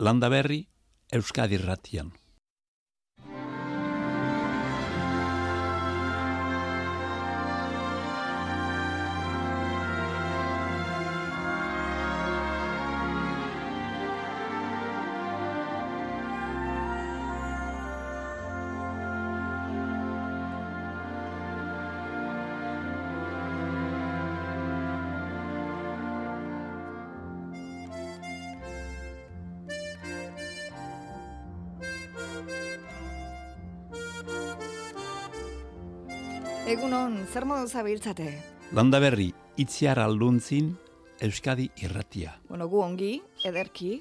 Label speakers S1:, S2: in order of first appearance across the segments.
S1: landa berri Euskadi ratian.
S2: Zer modu zabiltzate?
S1: Landa berri itziar alduntzin Euskadi irratia.
S2: Bueno, gu ongi, ederki.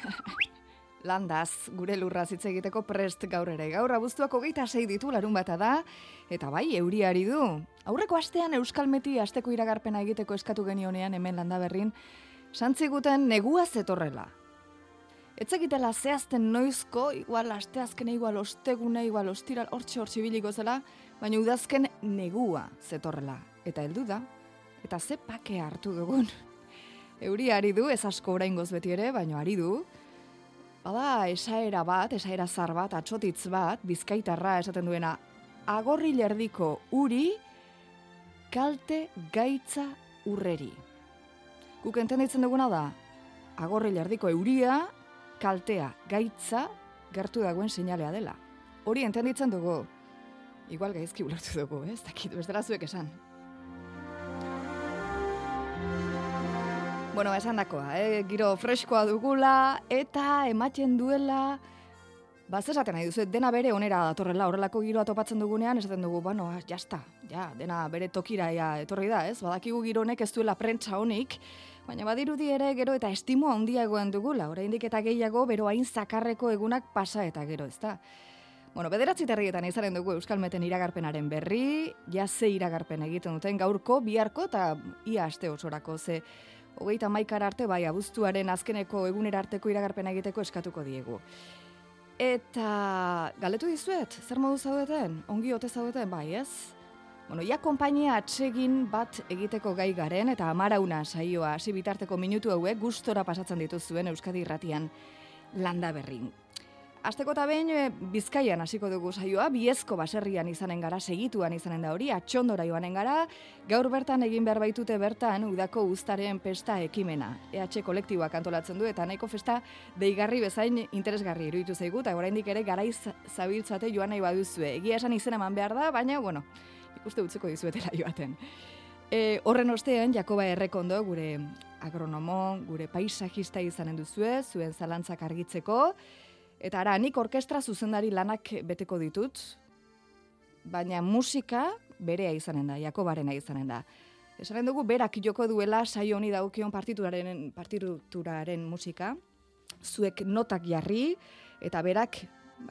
S2: Landaz, gure lurra hitz egiteko prest gaur ere. Gaur abuztuak hogeita sei ditu larun bata da, eta bai, euriari du. Aurreko astean Euskalmeti asteko iragarpena egiteko eskatu genionean hemen landa berrin, santziguten negua zetorrela. Etzekitela zehazten noizko, igual asteazkene, igual ostegune, igual ostiral, hortxe hortxe biliko zela, baina udazken negua zetorrela. Eta heldu da, eta ze pake hartu dugun. Euri ari du, ez asko oraingoz beti ere, baina ari du. Bada, esaera bat, esaera zar bat, atxotitz bat, bizkaitarra esaten duena, agorri lerdiko uri, kalte gaitza urreri. Guk entenditzen duguna da, agorri lerdiko euria, kaltea gaitza, gertu dagoen sinalea dela. Hori entenditzen dugu, igual gaizki ulertu dugu, eh? ez dakit, bestela zuek esan. Bueno, esan dakoa, eh? giro freskoa dugula, eta ematen duela, Ba, esaten nahi duzu, dena bere onera datorrela, horrelako giroa topatzen dugunean, esaten dugu, bueno, ah, jasta, ja, dena bere tokira ja, etorri da, ez? Badakigu gironek ez duela prentsa honik, baina badirudi ere gero eta estimo handiagoan dugula, oraindik eta gehiago bero hain zakarreko egunak pasa eta gero, ezta? Bueno, bederatzi terrietan izaren dugu Euskalmeten iragarpenaren berri, ja ze iragarpen egiten duten gaurko, biharko eta ia aste osorako, ze hogeita maikara arte, bai, abuztuaren azkeneko egunera arteko iragarpena egiteko eskatuko diegu. Eta galetu dizuet, zer modu zaudeten? Ongi ote zaudeten, bai, ez? Bueno, ja konpainia atsegin bat egiteko gai garen eta amarauna saioa hasi bitarteko minutu hauek gustora pasatzen dituzuen Euskadi Irratian landa berrin. Azteko eta behin eh, bizkaian hasiko dugu saioa, biezko baserrian izanen gara, segituan izanen da hori, atxondora joanen gara, gaur bertan egin behar baitute bertan udako guztaren pesta ekimena. EH kolektiboak antolatzen du eta nahiko festa deigarri bezain interesgarri iruditu zaigu, eta oraindik ere garaiz zabiltzate joan nahi baduzue. Egia esan izen eman behar da, baina, bueno, ikuste utzeko dizuetela joaten. E, horren ostean, Jakoba Errekondo, gure agronomo, gure paisajista izanen duzue, zuen zalantzak argitzeko, Eta ara, nik orkestra zuzendari lanak beteko ditut, baina musika berea izanen da, Jakobarena izanen da. Esanen dugu, berak joko duela saio honi daukion partituraren, partituraren musika, zuek notak jarri, eta berak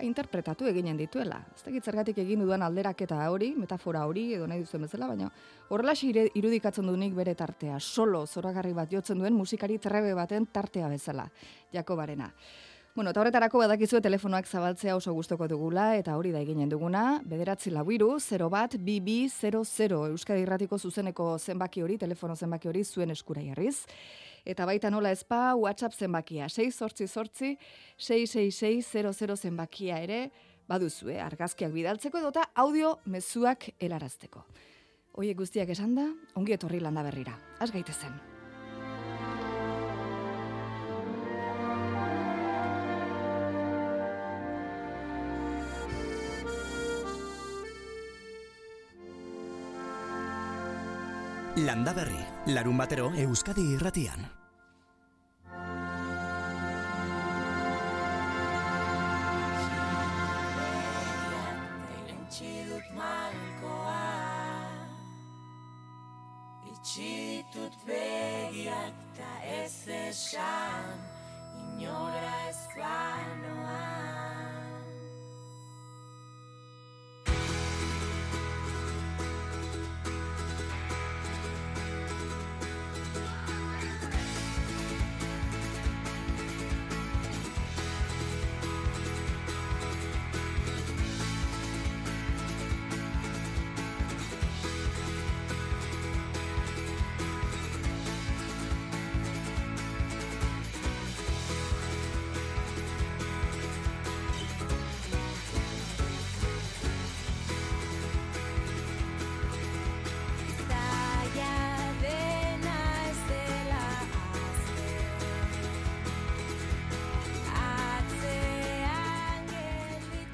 S2: interpretatu eginen dituela. Ez da zergatik egin dudan alderak eta hori, metafora hori, edo nahi duzuen bezala, baina horrela irudikatzen du nik bere tartea, solo zoragarri bat jotzen duen musikari trebe baten tartea bezala, Jakobarena. Bueno, eta horretarako badakizue telefonoak zabaltzea oso gustoko dugula, eta hori da eginen duguna, bederatzi labiru, 0 bat, BB 00, Euskadi Irratiko zuzeneko zenbaki hori, telefono zenbaki hori zuen eskura jarriz. Eta baita nola ezpa, WhatsApp zenbakia, 6 sortzi sortzi, 666 zenbakia ere, baduzue, argazkiak bidaltzeko edota audio mezuak helarazteko. Oie guztiak esan da, ongi etorri landa berrira. Az gaitezen.
S3: Landa berri, larun batero Euskadi irratian.
S4: Itxitut begiak ta ez esan, inora ez banoan.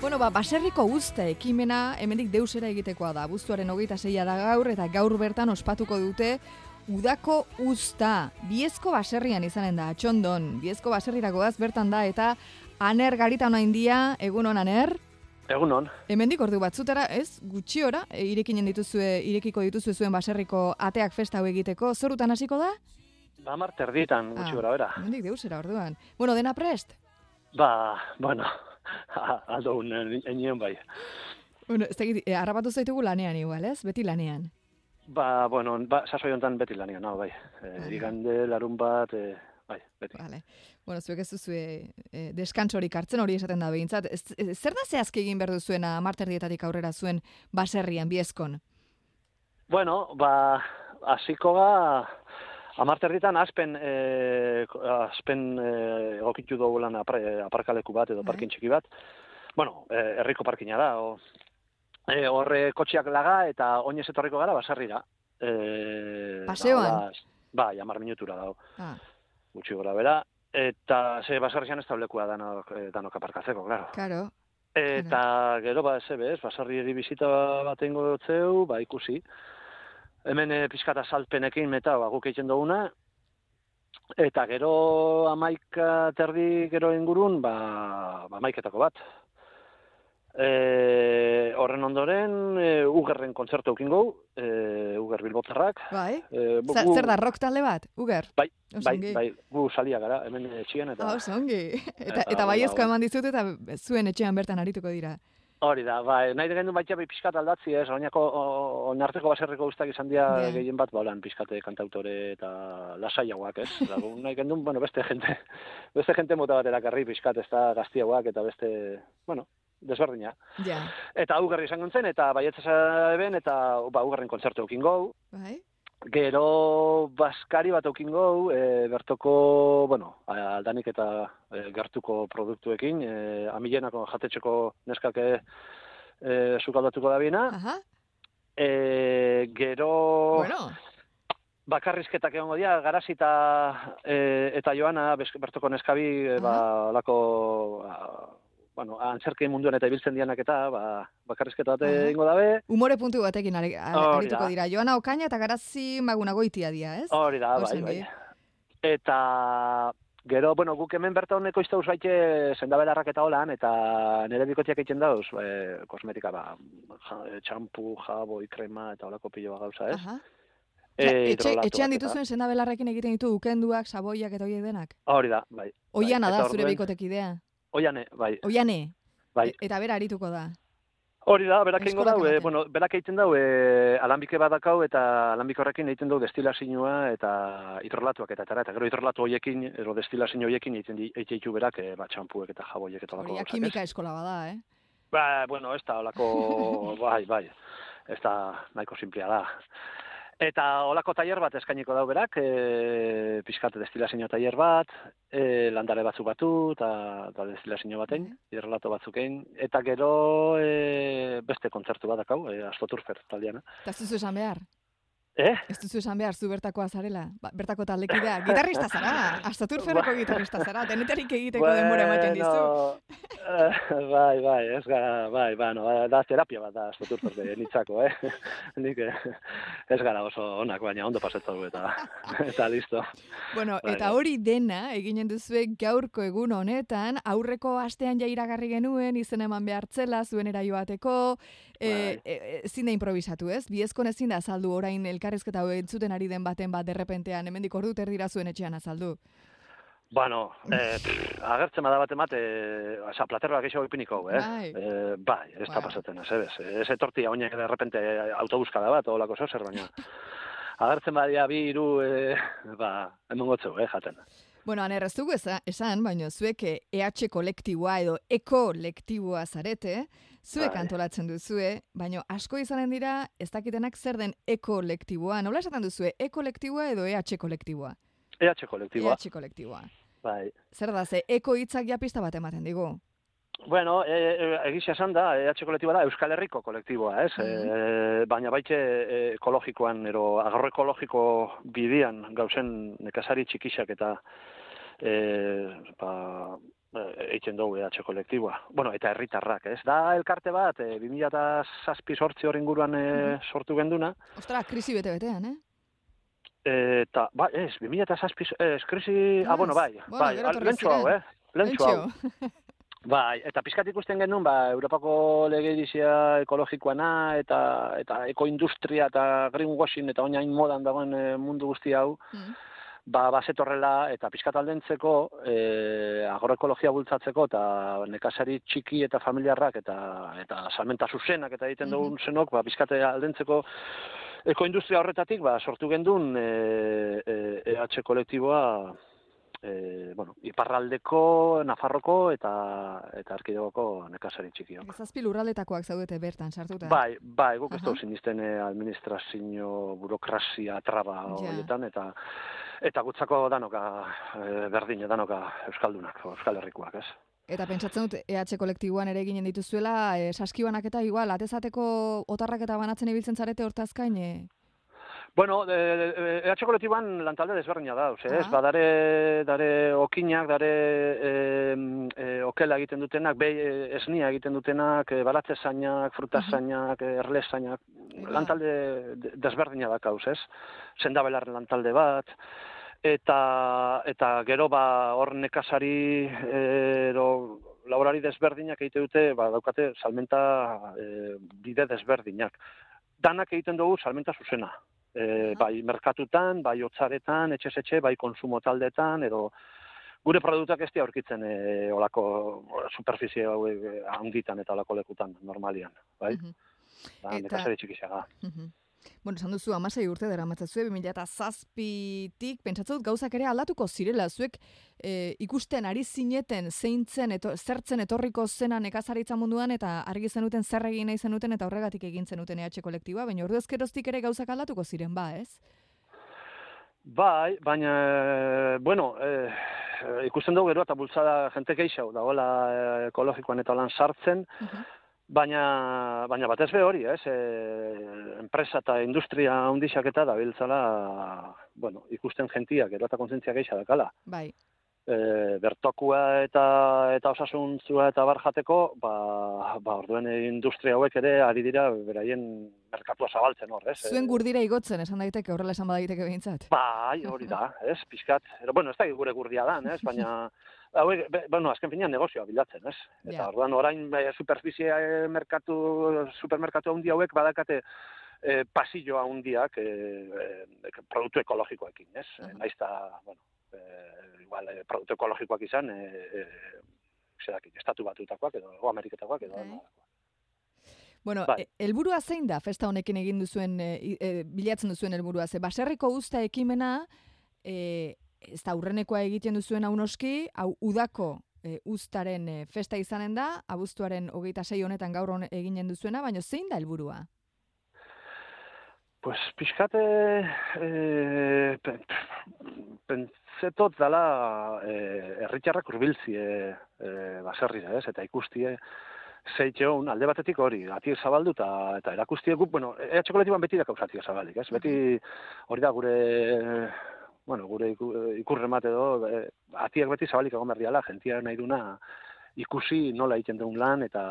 S2: Bueno, ba, baserriko usta ekimena hemendik deusera egitekoa da. Buztuaren hogeita zeia da gaur eta gaur bertan ospatuko dute udako usta. Biezko baserrian izanen da, atxondon. Biezko baserrirako goaz bertan da eta aner garita noa india, egun hon aner?
S5: Egun hon.
S2: Hemendik ordu batzutara, ez, gutxiora, e, irekinen dituzue, irekiko dituzue zuen baserriko ateak festa hau egiteko, zorutan hasiko da?
S5: Ba, marte erditan, gutxi
S2: Ah,
S5: bera.
S2: Hemendik deusera orduan. Bueno, dena prest?
S5: Ba, bueno, aldo enien bai.
S2: Bueno, ez dakit, eh, harrapatu zaitugu lanean igual, ez? Beti lanean.
S5: Ba, bueno, ba, sasoi honetan beti lanian, no, bai. E,
S2: Ah.
S5: igande, larun bat, e, bai, beti.
S2: Vale. Bueno, zuek ez duzue eh, deskantsorik hartzen hori esaten da behintzat. Ez, ez- zer da zehazki egin behar duzuena marterdietatik aurrera zuen baserrian, biezkon?
S5: Bueno, ba, hasiko ga, amarterritan aspen, e, aspen e, egokitu dugulan apar, e, aparkaleku bat edo
S2: Bai.
S5: parkin txiki bat. Bueno, herriko parkina da, o, e, horre kotxiak laga eta oinez etorriko gara basarrira. E,
S2: Paseoan?
S5: da, hola, Bai, amar minutura dago.
S2: Ah,
S5: gutxi gora bera, eta ze basarrian ez taulekua danok, eh, danok aparkatzeko, claro.
S2: karo.
S5: Eta gero ba ez basarri bizita bat egingo dutzeu, ba ikusi. Hemen e, pizkata salpenekin meta ba, guk egiten duguna, eta gero amaika terdi gero ingurun, ba, ba amaiketako bat. E, horren ondoren, e, Ugerren kontzertu eukin gau, e, Uger Bilbotarrak.
S2: Bai?
S5: E, bu-
S2: Zer, zer da, rock talde bat? Uger?
S5: Bai, bai, bai, gu salia gara, hemen etxien, eta...
S2: Ah, oso ongi. Eta,
S5: Eta,
S2: eta baiezko
S5: bai.
S2: eman dizut eta zuen etxean bertan arituko dira.
S5: Hori da, bai, nahi gendu baita bai pixkat aldatzi ez, oinako, oinarteko baserriko guztak izan dira
S2: Ja.
S5: gehien bat, baulan pixkate kantautore eta lasaiagoak, ez? Lagu, nahi gendu, bueno, beste jente, beste jente mota bat erakarri pixkat ez da gaztiagoak eta beste, bueno, desberdina.
S2: Ja,
S5: Eta ugarri izan gontzen, eta baietza eben, eta ba, ugarren kontzertu eukin gau.
S2: bai?
S5: Gero baskari bat eukin gau, e, bertoko, bueno, aldanik eta e, gertuko produktuekin, e, amilenako jatetxeko neskak e, e, sukaldatuko da bina.
S2: Aha,
S5: E, gero
S2: bueno,
S5: bakarrizketak egongo dira, garasi eta, e, eta joana, bertoko neskabi, e, ba, lako, a, bueno, antzerki munduan eta ibiltzen dianak eta, ba, bakarrizketa bat egingo dabe.
S2: humore puntu batekin ari- a-
S5: Hori
S2: arituko dira. Joana Okaina eta Garazi Maguna goitia dia, ez?
S5: Hori da, bai, bai. Eta gero, bueno, guk hemen bertan ekoizte dauz baite sendabelarrak eta holan, eta nire bikotiak egiten dauz, e, kosmetika, ba, ja, e, txampu, jaboi, krema, eta holako piloa gauza, ez?
S2: Aha.
S5: E,
S2: Osea, etxe, etxean dituzuen senda belarrekin egiten ditu ukenduak, saboiak eta horiek denak.
S5: Hori da, bai.
S2: Oiana
S5: Bai,
S2: da zure
S5: orduen-
S2: bikotekidea.
S5: Oiane, bai,
S2: Oiane.
S5: bai.
S2: E- Eta bera arituko da.
S5: Hori da, berak egingo
S2: Eskolak
S5: dau, e, bueno, berak egiten dau, e, alambike badakau, eta alambik horrekin egiten du destilazinua eta hidrolatuak eta etara, eta gero hidrolatu hoiekin, ero destilazio hoiekin egiten di- egiten ditu berak, e, ba, txampuek eta jaboiek eta
S2: Hori
S5: gauzak, ez?
S2: kimika eskola bada, eh?
S5: Ba, bueno, ez da olako, bai, bai, ez da nahiko simplea da. Eta olako tailer bat eskainiko dau berak, e, pizkate destilazio tailer bat, e, landare batzuk batu, eta, eta destilazio baten, hidrolato batzukein, eta gero e, beste kontzertu bat dakau, e, astroturfer taldeana.
S2: Eta ez duzu esan behar.
S5: Eh?
S2: Ez duzu esan behar, zu bertakoa zarela. Ba, bertako taldekidea. Gitarrista zara. Astaturferreko gitarrista zara. Denetarik egiteko denbora ematen dizu.
S5: eh, bai, bai, ez gara, bai, bai, no, da terapia bat da, astroturfer de nitzako, eh? Nik eh, ez gara oso onak, baina ondo pasetzau eta, eta listo.
S2: Bueno,
S5: Bai,
S2: eta
S5: bai.
S2: hori dena eginen duzue gaurko egun honetan, aurreko astean ja iragarri genuen izen eman behartzela zuen eraioateko, e,
S5: Bai.
S2: e, ezin da improvisatu, ez? Biezkon ezin da azaldu orain elkarrezketa hau entzuten ari den baten bat derrepentean, hemendik ordu terdira zuen etxean azaldu.
S5: Bueno, eh, pff, agertzen bada bat emat, eh, oza, platerroak eixo ipiniko, eh?
S2: Bai.
S5: Eh, bai, ez da
S2: Wow.
S5: pasatzen, ez, ez, ez etortia oinek de repente autobuskada bat, olako zer, baina agertzen badia bi hiru eh, ba, hemen gotzeu, eh, jaten.
S2: Bueno, aner, ez dugu esan, baina zuek eh, EH kolektiboa edo eko kolektiboa zarete, zuek
S5: Bai.
S2: antolatzen duzue, baina asko izanen dira ez dakitenak zer den eko kolektiboa. Nola esaten duzue, E kolektiboa edo EH kolektiboa?
S5: EH kolektiboa,
S2: EH kolektiboa.
S5: bai.
S2: Zer da, ze eko hitzak ja pista bat ematen digu.
S5: Bueno, e, e, egizia esan da, EH kolektiboa da Euskal Herriko kolektiboa, ez? E, baina baite e, ekologikoan, ero agroekologiko bidian gauzen nekazari txikixak eta e, ba, eitzen dugu EH kolektiboa. Bueno, eta herritarrak, ez? Da elkarte bat, e, 2006 sortzi hori inguruan e, sortu genduna,
S2: Ostra, krisi bete-betean, eh?
S5: eta, ba, ez, 2006, ez, krisi, ah,
S2: Ez.
S5: bueno, bai,
S2: Bueno,
S5: bai, lentsu hau, eh? Lentsu hau. Bai, eta pizkat ikusten genuen, ba, Europako legedizia ekologikoana, eta, eta ekoindustria, eta greenwashing, eta oinain modan dagoen eh, mundu guzti hau,
S2: Mm.
S5: Ba, bazetorrela, eta pizkat aldentzeko, e, agroekologia bultzatzeko, eta nekazari txiki eta familiarrak, eta, eta salmenta zuzenak, eta egiten
S2: Mhm.
S5: dugun zenok, ba, pizkat aldentzeko, ekoindustria horretatik, ba, sortu gendun e, e, EH kolektiboa, e, bueno, iparraldeko, Nafarroko eta eta Arkidegoko nekazari txikio.
S2: Zazpi lurraldetakoak zaudete bertan sartuta.
S5: Bai, bai, guk ez dugu sinisten eh, administrazio, burokrazia, traba horietan, eta eta gutzako danoka eh, berdine, danoka Euskaldunak, Euskal Herrikoak, ez?
S2: Eta pentsatzen dut EH kolektiboan ere eginen dituzuela, e, saskibanak eta igual, atezateko otarrak eta banatzen ibiltzen zarete hortazkain, e,
S5: Bueno, de, EH kolektiboan lantalde desberdina da, ez?
S2: Aha.
S5: Badare, dare okinak, dare e, e, okela egiten dutenak, behi e, esnia egiten dutenak, e, baratze zainak, frutazainak, e, erle zainak,
S2: Eba.
S5: lantalde de- desberdina da kauz, ez? Sendabelar lantalde bat, eta eta gero ba hor nekazari eh, edo laborari desberdinak egite dute, ba daukate salmenta e, bide desberdinak. Danak egiten dugu salmenta zuzena. E, bai merkatutan, bai hotzaretan, etxez etxe, bai konsumo taldetan edo gure produktuak ez dira aurkitzen e, olako superficie hauek e, handitan eta olako lekutan normalian, bai?
S2: Mhm.
S5: Da,
S2: Eta-
S5: nekazari txikisaga.
S2: Mhm. Bueno, esan duzu, amasei urte dara matzazue, 2008-tik, pentsatzen dut gauzak ere aldatuko zirela, zuek e, ikusten ari zineten zeintzen, eto, zertzen etorriko zena nekazaritza munduan, eta argi zenuten zer egin nahi zenuten, eta horregatik egin zenuten EH kolektiboa, baina ordu ezkeroztik ere gauzak aldatuko ziren, ba, ez?
S5: Bai, baina, eh, bueno, eh, ikusten dugu gero eta bultzada jente geixau, dagoela eh, ekologikoan eta lan sartzen,
S2: Mhm.
S5: Baina, baina batez be hori, ez, e, enpresa eta industria handixak eta dabiltzala, bueno, ikusten jentia, gero eta kontzientzia geixa dakala.
S2: Bai,
S5: E, bertokua eta eta osasuntzua eta bar jateko, ba, ba orduen industria hauek ere ari dira beraien merkatua zabaltzen hor, ez?
S2: zuen gurdira igotzen, esan daiteke, horrela esan badaiteke behintzat.
S5: Bai, hori da, ez, pixkat. Ero, bueno, ez da gure gurdia dan, ez, baina, hauek, be- bueno, azken finean negozioa bilatzen, ez? Eta
S2: Ja.
S5: orduan orain e, superficie e, merkatu, supermerkatu handi hauek badakate e, pasillo handiak e, e, produktu ekologikoekin, ez?
S2: Aha.
S5: Naiz ta, bueno, e, igual, e, produktu ekologikoak izan, e, e, zerakit, estatu batutakoak edo, o Ameriketakoak edo,
S2: Bai.
S5: nolakoak.
S2: Bueno,
S5: Bai.
S2: e, helburua zein da festa honekin egin duzuen, e, e, bilatzen duzuen helburua? Ze baserriko usta ekimena, e, ez da aurrenekoa egiten duzuen hau noski, hau udako e, ustaren e, festa izanen da, abuztuaren hogeita sei honetan gaur hone eginen duzuena, baina zein da helburua?
S5: Pues pixkate eh, pe- pentsetot dala eh, herritarrak hurbiltzi eh, eh, baserrira, ez? Eta ikustie zeitxeun, alde batetik hori, atiek zabaldu eta, eta erakustie guk, bueno, EH kolektiban beti da kausatiek zabalik, ez? Beti hori da gure, bueno, gure iku, ikurremat edo, eh, atiek beti zabalik egon berdiala, jentia nahi duna ikusi nola egiten duen lan eta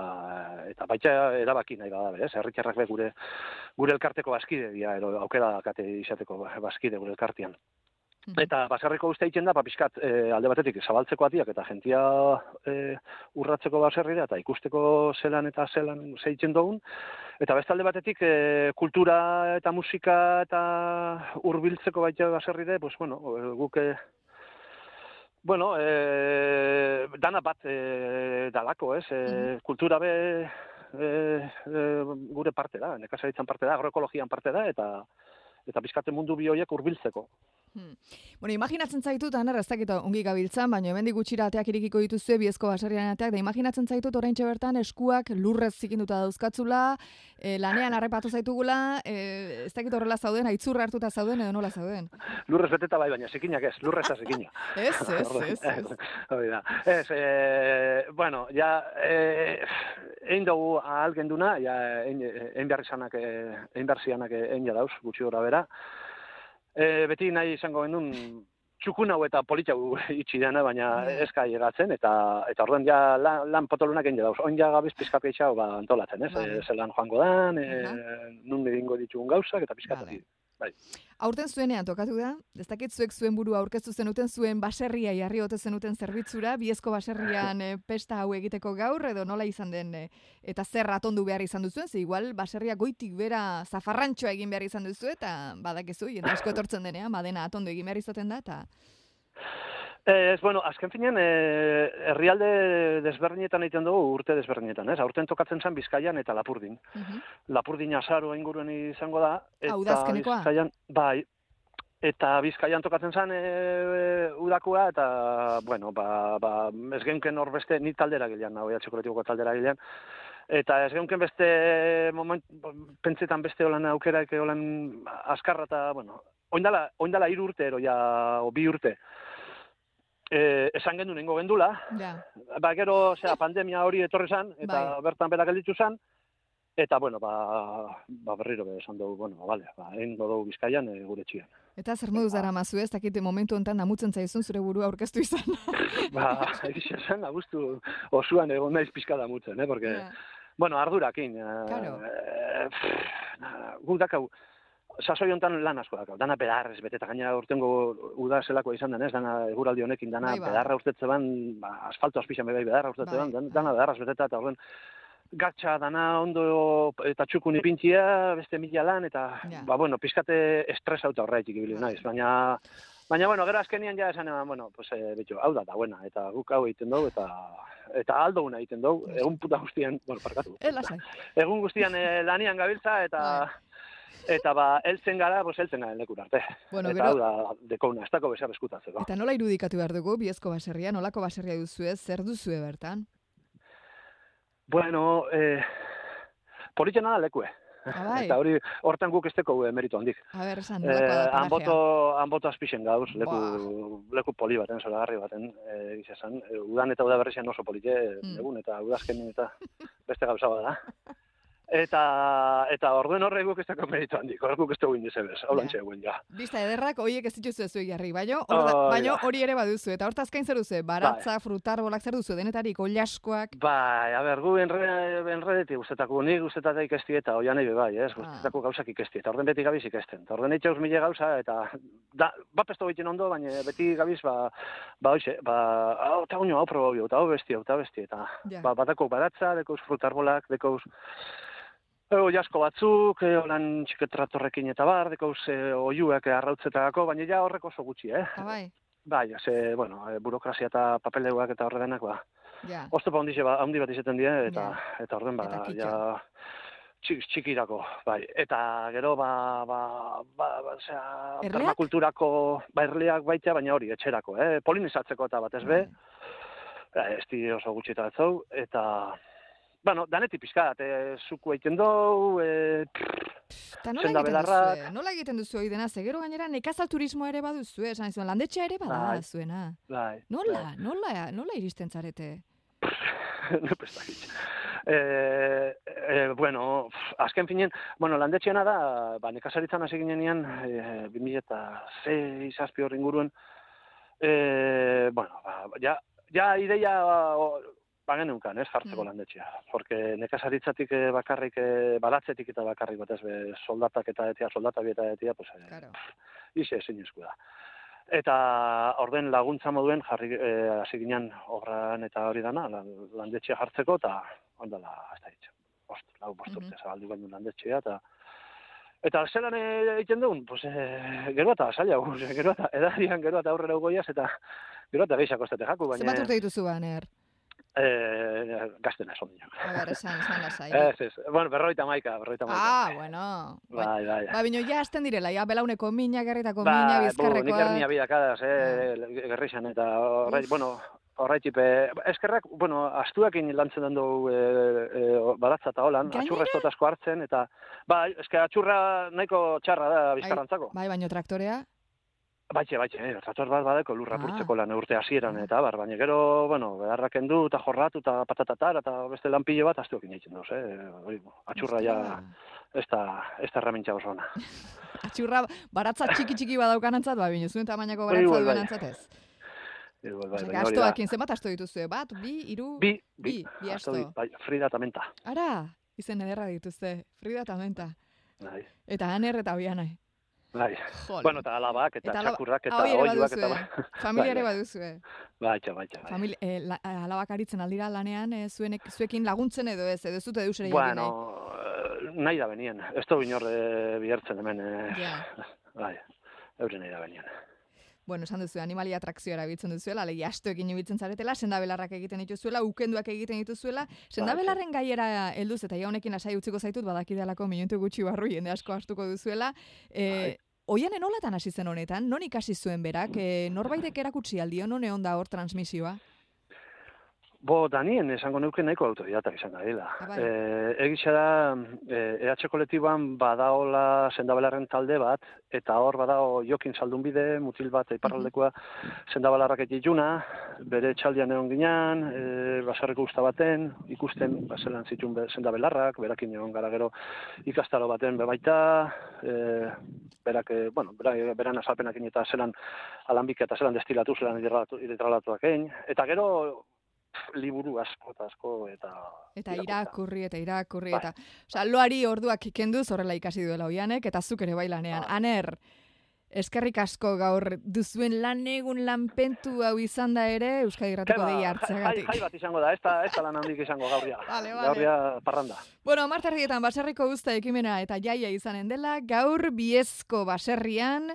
S5: eta baita erabaki nahi bada, ez? Herritarrak be gure gure elkarteko bazkide dira, edo aukera dakate izateko bazkide gure elkartean.
S2: Mhm.
S5: Eta baserriko uste egiten da, ba, pixkat, e, alde batetik zabaltzeko atiak eta jentia e, urratzeko baserrira eta ikusteko zelan eta zelan zeitzen dugun. Eta beste alde batetik e, kultura eta musika eta hurbiltzeko baita baserrire, pues, bueno, guk e, Bueno, e, dana bat e, dalako, ez? E. Kultura be e, e, gure parte da, nekazaritzan parte da, agroekologian parte da, eta eta bizkate mundu bi horiek hurbiltzeko.
S2: Hmm. Bueno, imaginatzen zaitut, aner, ez dakit ongi gabiltzan, baina hemendik gutxira ateak irikiko dituzue, biezko baserrian ateak, da imaginatzen zaitut oraintxe bertan eskuak lurrez zikinduta dauzkatzula, e, lanean harrepatu zaitugula, e, ez dakit horrela zauden, aitzurra hartuta zauden edo nola zauden.
S5: Lurrez beteta bai, baina zikinak ez, lurrez eta zikina.
S2: Ez, ez, ez, ez.
S5: Hori da. Ez, e, bueno, ja, e, egin dugu ahal genduna, ja, egin, behar izanak, egin behar zianak egin ja dauz, gutxi gora bera. E, beti nahi izango gendun txukun hau eta politxau itxi dena, baina
S2: Ja.
S5: eska llegatzen, eta eta orduan ja lan, lan potolunak egin dauz. Oin ja gabiz pizka pixau ba, antolatzen, ez?
S2: Vale.
S5: E, zelan joango dan, e, nun ditugun gauzak, eta pizka
S2: Vale.
S5: Bai.
S2: Aurten zuenean tokatu da, ez dakit zuek zuen burua aurkeztu zenuten zuen baserria jarri ote zenuten zerbitzura, biezko baserrian eh, pesta hau egiteko gaur, edo nola izan den, eh, eta zer atondu behar izan duzuen, ze igual baserria goitik bera zafarrantxoa egin behar izan duzu, eta badakizu, jende asko etortzen denean, badena atondu egin behar izaten da, eta
S5: Ez, bueno, azken finean, e, herrialde desberdinetan egiten dugu urte desberdinetan, ez? Aurten tokatzen zen Bizkaian eta Lapurdin.
S2: Mhm.
S5: Lapurdin azaro inguruen izango da. Eta
S2: Ah, udazkenekoa?
S5: Bizkaian, bai, eta Bizkaian tokatzen zen e, udakua, eta, bueno, ba, ba, ez geunken hor beste, ni taldera gilean, nago, txokoletiko taldera gilean, eta ez geunken beste moment, pentsetan beste holan aukera, eke holan askarra eta, bueno, oindala, oindala hiru urte ero, ja, o bi urte, e, esan gendu nengo gendula,
S2: ja,
S5: ba, gero, osea, pandemia hori etorri zan, eta
S2: Bai.
S5: bertan berak gelditu zan, eta, bueno, ba, ba berriro be esan dugu, bueno, bale, ba, egin dugu bizkaian e, gure txian.
S2: eta zer moduz dara mazu ez, dakite momentu hontan damutzen zaizun zure burua aurkeztu izan.
S5: ba, egiz esan, agustu osuan egon naiz pizka damutzen, eh, porque,
S2: Ja.
S5: bueno, ardurakin, eh,
S2: Claro.
S5: eh, pff, guk dakau, sasoi hontan lan asko dakau, dana bedarrez bete, eta gainera urtengo uda zelakoa izan denez, dana eguraldi honekin, dana
S2: bai.
S5: bedarra urtetze ban, ba, asfalto azpixan bai bedarra urtetze ban,
S2: bai.
S5: dana bedarraz beteta, eta horren, gatxa dana ondo eta txukun ipintzia, beste mila lan, eta,
S2: Ja.
S5: ba, bueno, pizkate estres auta horretik ibili naiz, baina, baina, bueno, gero azkenian ja esan, eban, bueno, pues, e, betxo, hau da, da, buena, eta guk hau egiten dugu, eta, eta aldo una egiten dugu, egun puta guztian, bueno, parkatu,
S2: Ez
S5: egun guztian eh, lanian gabiltza, eta, eta ba, heltzen gara, pues, heltzen gara lekura arte.
S2: Bueno,
S5: eta
S2: gero-
S5: da, dekouna, ez dako bezar eskutatzeko.
S2: Eta nola irudikatu behar dugu, biezko baserria, nolako baserria duzue, zer duzue bertan?
S5: Bueno, eh, politxena da lekue.
S2: Ah, bai.
S5: Eta hori, hortan guk esteko eh, merito handik.
S2: A ber, esan,
S5: Eh,
S2: nolakoa da
S5: anboto, anboto azpixen gauz, leku, leku poli baten, zoragarri baten, eh, egiz esan. Eh, udan eta udaberrizian oso polite,
S2: Mm.
S5: egun eta udazkenin eta beste gauza bada. Eta, eta orduen horre guk ez dako merito handik, horre guk ez dugu indizebez, hau
S2: Ja.
S5: lantxe eguen ja.
S2: Bista ederrak, hoiek ez dituzu zuek jarri, baino, hor da-
S5: Hori
S2: baino hori ere baduzu, eta hortaz gain zer duzu, baratza, frutarbolak zer duzu, denetarik, oliaskoak,
S5: Bai, a ber, gu enre, enredetik guztetako, nik guztetata ikesti eta oian ebe bai, ez,
S2: Ah.
S5: guztetako gauzak ikesti, eta orden beti gabiz ikesten. Eta orden itxauz mile gauza, eta da, bapesto egiten ondo, baina beti gabiz, ba, ba, hoxe, ba, hau, eta hau probo bio, eta hau besti, hau, eta hau besti, eta,
S2: Ja.
S5: ba, batako baratza, dekoz frutarbolak, dekoz, Ego jasko batzuk, e, holan txiketratorrekin eta bar, dekoz e, oiuak arrautzetako, baina ja horrek oso gutxi, eh?
S2: ah, bai,
S5: Bai, ze, bueno, e, burokrazia eta papeleuak eta horre denak, ba,
S2: ja,
S5: Oztopa handi, ba, handi bat izaten die, eta, eta orden, ba,
S2: Eta
S5: ja, txik, txikirako, bai. Eta gero, ba, ba, ba, ba zera, permakulturako, ba, erleak baita, baina hori, etxerako, eh? Polinizatzeko eta batez be,
S2: Bai.
S5: eh, ez di oso gutxi eta etzau, eta, bueno, danetik pizkat, e, zuku egiten dugu, e,
S2: Eta nola egiten
S5: belarrak.
S2: duzue? Nola egiten duzu hori dena? Zegero gainera nekazal turismoa ere baduzu, esan izan, landetxea ere bada
S5: Bai.
S2: zuena.
S5: bai.
S2: Nola, nola, nola iristen zarete?
S5: no pestakit. E, e, bueno, pf, azken finen, bueno, landetxeana da, ba, nekazaritzan hasi ginenean, e, 2006 zazpi hori inguruen, e, bueno, ba, ja, ja ideia o, bagenunkan, ez, jartzeko
S2: Mm.
S5: landetxea. Porque nekazaritzatik eh, bakarrik, eh, balatzetik eta bakarrik, batez be, soldatak eta etia, soldata bi eta etia, pues, eh,
S2: Claro.
S5: ize ezin da. Eta orden laguntza moduen jarri hasi ginen obran eta hori dana, lan- landetxea jartzeko, eta ondala, ez da hitz, bost, lau bost urte
S2: Mhm.
S5: zabaldu baino landetxea, eta Eta zelan egiten dugun, pues, e, gero eta zaila, gero eta edarian gero eta aurrera ugoiaz, eta gero eta gehiago estate jaku, baina...
S2: Zenbat urte dituzu baner?
S5: Eh, gazten ez ondinak.
S2: A ber, esan, esan lasai.
S5: Ez, ez, bueno, berroita maika, berroita maika.
S2: Ah, bueno. Bai.
S5: Bai, bai.
S2: Ba, bino, ja hasten direla, ja, belauneko mina, gerritako
S5: Ba,
S2: mina,
S5: bu, nik
S2: bizkarrekoa.
S5: ernia bidakadaz, eh, gerrixan, eta horreit, bueno, horreitik, eh, eskerrak, bueno, astuakin lantzen den dugu e, e, baratza eta holan, atxurra hartzen, eta, ba, eske atxurra nahiko txarra da bizkarrantzako.
S2: Bai, baino traktorea.
S5: Baitxe, baitxe, eh, traktor bat badeko lurra
S2: Ah.
S5: purtzeko lan urte hasieran
S2: Ah.
S5: eta bar, baina gero, bueno, beharraken du eta jorratu eta patatatar eta beste lanpilo bat astuekin egiten duz, eh, hori, atxurra ja, ez da, ez da herramienta oso ona.
S2: Atxurra, baratza txiki-txiki badaukanantzat, ba, bine, zuen tamainako
S5: Bai,
S2: baratza
S5: bai, bai.
S2: duenantzat ez.
S5: Igual, bai, baina hori da.
S2: zenbat asto dituzue? Bat, bi, hiru?
S5: Bi, bi,
S2: bi, bi
S5: asto
S2: asto.
S5: bi, bai, Frida eta Menta.
S2: Ara, izen ederra dituzte, Frida eta Menta.
S5: Bai,
S2: Eta Aner eta Oianai.
S5: Bai. Bueno, eta alabak, eta,
S2: alaba-
S5: txakurrak, eta oiuak, eta...
S2: baduzue. Familia ere
S5: Bai, bai.
S2: baduzue.
S5: Bai, txa, bai, txa, bai.
S2: Famili, eh, la, alabak aritzen aldira lanean, eh, zuenek, zuekin laguntzen edo ez, edo ez dute deus ere
S5: Bueno, eh, nahi da benien. Ez dugu inor eh, bihertzen hemen. eh,
S2: Ja.
S5: Bai, euren nahi da benien.
S2: Bueno, esan duzu, animalia atrakzioa erabiltzen duzuela, legi astoekin ibiltzen zaretela, sendabelarrak egiten dituzuela, ukenduak egiten dituzuela, sendabelarren gaiera helduz eta ja honekin lasai utziko zaitut badakidalako minutu gutxi barru jende asko astuko duzuela. E, Oianen nolatan hasi zen honetan? Non ikasi zuen berak? E, norbaitek erakutsi aldio, non egon da hor transmisioa?
S5: Bo, danien esango neuke nahiko autoridatak izan da dela.
S2: Ah, bai.
S5: Eh, egitxa da, eh, EH kolektiboan badaola sendabelarren talde bat, eta hor badao jokin saldunbide, mutil bat iparraldekoa sendabelarrak egituna, bere txaldian egon ginean, eh, basarreko usta baten, ikusten, bazelan zituen be- sendabelarrak, berakin egon gara gero ikastaro baten bebaita, eh, berak, eh, bueno, bera, beran azalpenakin eta zelan alanbik eta zelan destilatu, zelan hidralatuak egin, eta gero liburu asko eta asko eta
S2: Eta irakurri eta irakurri
S5: Bai.
S2: eta... Osa, loari orduak kenduz horrela ikasi duela oianek, eta zuk ere bailanean.
S5: Bai.
S2: Aner, eskerrik asko gaur duzuen lan egun lanpentu hau izan da ere, Euskadi Irratiko
S5: Keba,
S2: dei
S5: jai,
S2: hartzeagatik.
S5: jai bat izango da, ez da, ez da lan handik izango gaurria.
S2: Vale, vale.
S5: Gaurria parranda.
S2: Bueno, martarrietan baserriko usta ekimena eta jaia izanen dela, gaur biezko baserrian,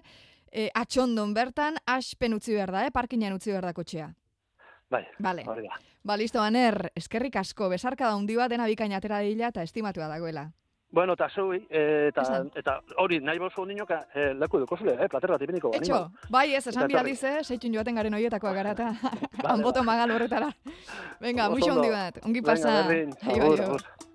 S2: e, atxondon bertan, aspen utzi behar da, eh? parkinan utzi behar da kotxea.
S5: Bai,
S2: Vale.
S5: hori da.
S2: Ba, listo, Aner, eskerrik asko, besarka da hundi bat dena bikaina atera dila eta estimatua dagoela.
S5: Bueno, eta zui, eh, eta, eta hori, nahi bozu ninoka, eh, leku duko zule, eh, plater bat ipiniko.
S2: Etxo, bai ez, esan
S5: Eta
S2: bi
S5: etorri.
S2: aldiz, eh? seitxun joaten garen horietakoa gara eta
S5: Vale,
S2: anboto magal horretara. Venga, muixo hundi bat, ongi
S5: Venga,
S2: pasa.
S5: berdin,
S2: Ai,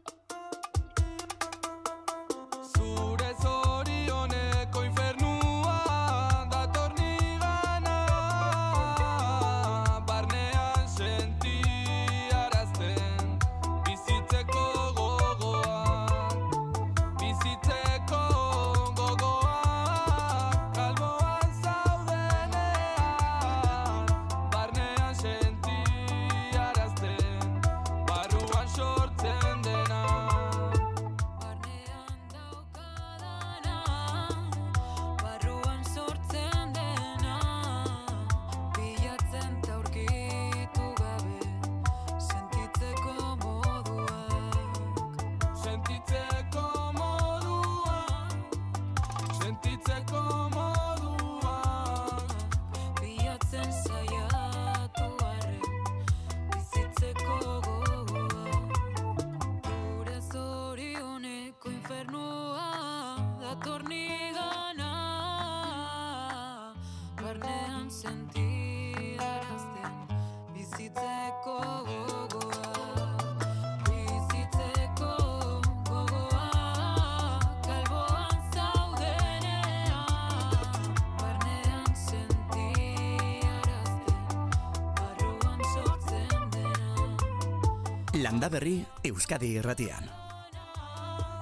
S3: Landa berri Euskadi irratian.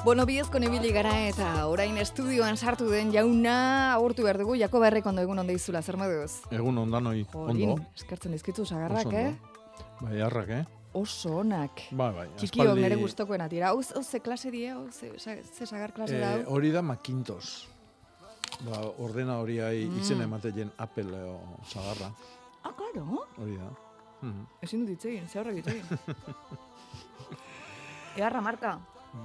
S2: Bueno, biezko ibili gara eta orain estudioan sartu den jauna agurtu behar dugu, jako berrek ondo egun ondo izula, zer moduz?
S6: Egun ondanoi,
S2: Jolin,
S6: ondo.
S2: eskertzen dizkitu sagarrak, eh?
S6: Bai, harrak, eh?
S2: Oso onak.
S6: Bai, bai. Aspaldi-
S2: nire gustokoena dira. Hau hau ze klase die, hau ze, ze sagar klase da
S6: Eh, hori da Macintosh. Ba, ordena hori ai
S2: Mm.
S6: izen emateien Apple o sagarra.
S2: Ah, claro.
S6: Hori da. Mhm.
S2: Ezin dut hitz egin, ze horrek hitz egin. Egarra marka.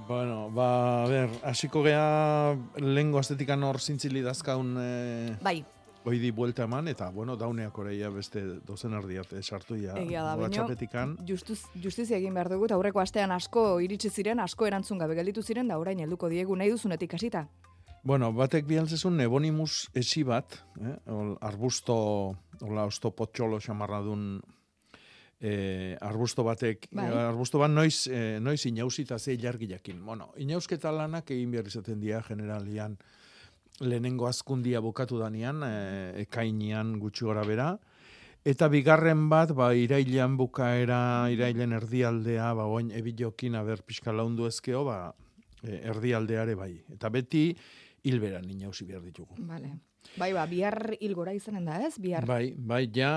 S6: Bueno, ba, a ber, hasiko gea lengo astetikan hor zintzili dazkaun eh,
S2: Bai,
S6: oidi buelta eman, eta, bueno, dauneak oreia beste dozen erdiat eh, sartu ja.
S2: Egia da, baino-
S6: WhatsAppetikan.
S2: justuz, justizia egin behar dugu, eta aurreko astean asko iritsi ziren, asko erantzun gabe gelditu ziren, da orain helduko diegu nahi duzunetik hasita.
S6: Bueno, batek bialtzezun ebonimus esi bat, eh? Ol, arbusto, hola, osto potxolo xamarra eh, arbusto batek,
S2: Bai.
S6: eh, arbusto bat noiz, eh, noiz inauzita ze jargi jakin. Bueno, inausketa lanak egin behar izaten dira generalian lehenengo azkundia bukatu danean, eh, ekainian gutxi gora bera, Eta bigarren bat, ba, irailean bukaera, irailen erdialdea, ba, oin ebilokin, aber, pixka laundu ezkeo, ba, e, erdialdeare bai. Eta beti hilberan inausi behar ditugu.
S2: Vale. Bai, ba, bihar hilgora izanen da, ez? Bihar.
S6: Bai, bai, ja,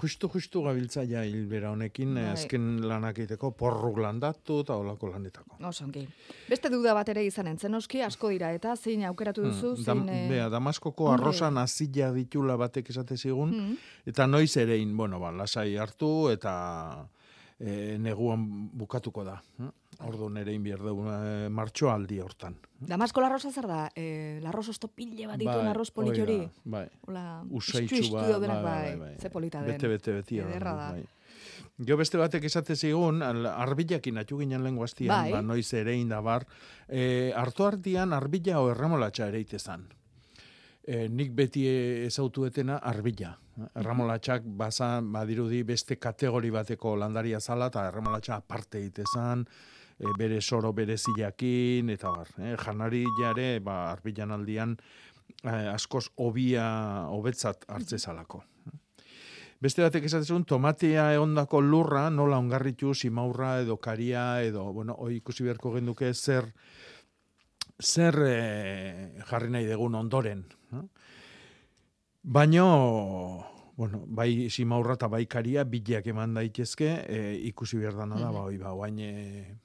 S6: justu, justu gabiltza ja hilbera honekin,
S2: Bai.
S6: bai. azken lanak egiteko, porruk landatu eta olako landetako.
S2: Osongi. Beste duda bat ere izanen, zen oski asko dira, eta zein aukeratu duzu,
S6: Mm,
S2: zein...
S6: Dam,
S2: eh,
S6: bea, Damaskoko
S2: hombre.
S6: arrosan azila ditula batek esate zigun,
S2: mm,
S6: eta noiz erein, bueno, ba, lasai hartu eta e, neguan bukatuko da. hm? Orduan erein behar dugu e, martxo aldi hortan.
S2: Damasko larrosa zer da? Eh, larros osto pile bat dituen
S6: Bai,
S2: arroz polit
S6: hori Bai.
S2: Hola,
S6: Usaitxu
S2: istu-istu
S6: ba,
S2: daudenak,
S6: bai, bai, bai.
S2: Ze polita den.
S6: Bete, bete, beti.
S2: Ederra da.
S6: Bai. Jo beste batek esate zigun, al- arbilakin atu ginen lehen guaztian,
S2: Bai.
S6: ba, noiz erein da bar, e, hartu ardian arbila o erramolatxa ereite zan. E, nik beti ezautu etena arbila. Erramolatxak baza, badirudi beste kategori bateko landaria zala, eta erramolatxa aparte egite zan, e, bere soro bere zilakin, eta bar. E, janari jare, ba, arbilan aldian, eh, askoz hobia hobetzat hartze zalako. Beste batek esatzen tomatea egondako lurra, nola ongarritu, simaurra edo karia, edo, bueno, hoi ikusi beharko genduke zer, zer eh, jarri nahi degun ondoren. eh? Baino, bueno, bai simaurra eta bai karia, bileak eman daitezke, eh, ikusi behar dana da,
S2: Mhm.
S6: ba, hoi, ba, e,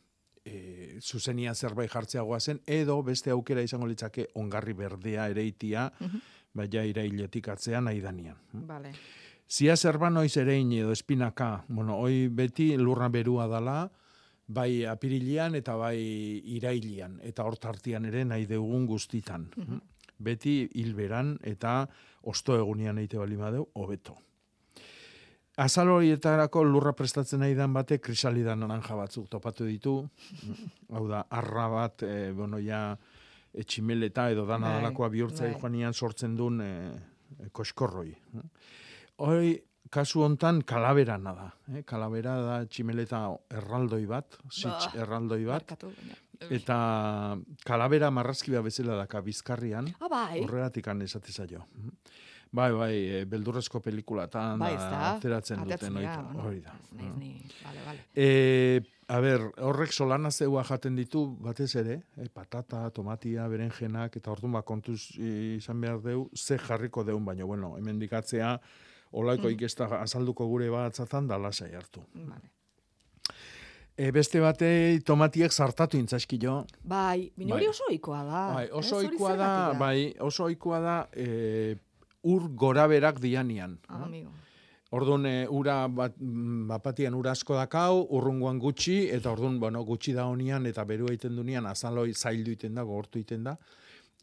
S6: e, zuzenia zerbait jartzeagoa zen, edo beste aukera izango litzake ongarri berdea ereitia,
S2: Mhm.
S6: baina irailetik atzean nahi danian.
S2: Vale.
S6: Zia zerba noiz erein edo espinaka, bueno, hoi beti lurra berua dala, bai apirilian eta bai irailian, eta hor tartian ere nahi dugun guztitan.
S2: Mhm.
S6: Beti hilberan eta osto egunian eite bali badeu, hobeto. Azal horietarako lurra prestatzen nahi dan bate, krisalida naranja batzuk topatu ditu. Hau da, arra bat, e, bueno, ja, etximeleta edo dana
S2: Bai,
S6: dalakoa bihurtzai
S2: bai.
S6: joanian sortzen duen e, e, koskorroi. Hoi, kasu hontan kalaberana da. Eh? Kalabera da tximeleta erraldoi bat, sitz
S2: Bah,
S6: erraldoi bat,
S2: Barkatu, baina.
S6: Eta kalabera marrazki bat bezala daka bizkarrian,
S2: Ah, bai.
S6: horregatik esate zaio. Bai, bai, e, beldurrezko pelikulatan
S2: Bai,
S6: ateratzen duten oita, hori da.
S2: naiz ni. Vale, vale.
S6: E, a ber, horrek solana zeua jaten ditu batez ere, e, patata, tomatia, berenjenak, eta orduan ba, kontuz izan behar deu, ze jarriko deun, baina, bueno, hemen dikatzea, olaiko
S2: Mm.
S6: ikesta azalduko gure batzatan, da lasai hartu.
S2: Vale.
S6: E, beste batei tomatiek sartatu intzaskio.
S2: Bai, bine hori
S6: Bai.
S2: oso ohikoa da.
S6: Bai, oso ohikoa da,
S2: zergatik
S6: bai, oso ohikoa da, e, ur goraberak dianian.
S2: Ah, amigo.
S6: Orduan, e, ura bat, mm, bapatian ura asko dakau, urrungoan gutxi, eta orduan, bueno, gutxi da honian, eta beru egiten dunean, azaloi zaildu egiten da, gogortu egiten da,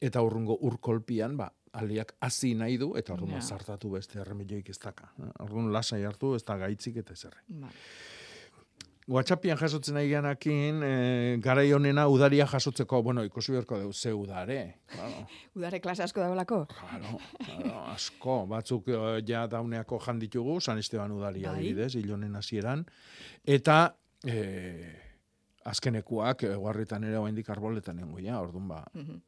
S6: eta urrungo urkolpian, ba, aliak hasi nahi du, eta orduan
S2: Ja.
S6: zartatu beste erremedioik ez daka. Orduan, lasai hartu, ez da gaitzik eta zerre.
S2: Vale.
S6: WhatsAppian jasotzen nahi genakin, e, garai honena udaria jasotzeko, bueno, ikusi beharko deu, ze udare. Claro,
S2: Udare klase asko dagoelako.
S6: claro, claro, asko. Batzuk eh, ja dauneako jan ditugu, San Esteban udaria
S2: Bai.
S6: adibidez, hilonen hasieran. Eta e, azkenekuak, eguarritan ere oaindik arboletan nengo, ja, orduan ba.
S2: Mhm.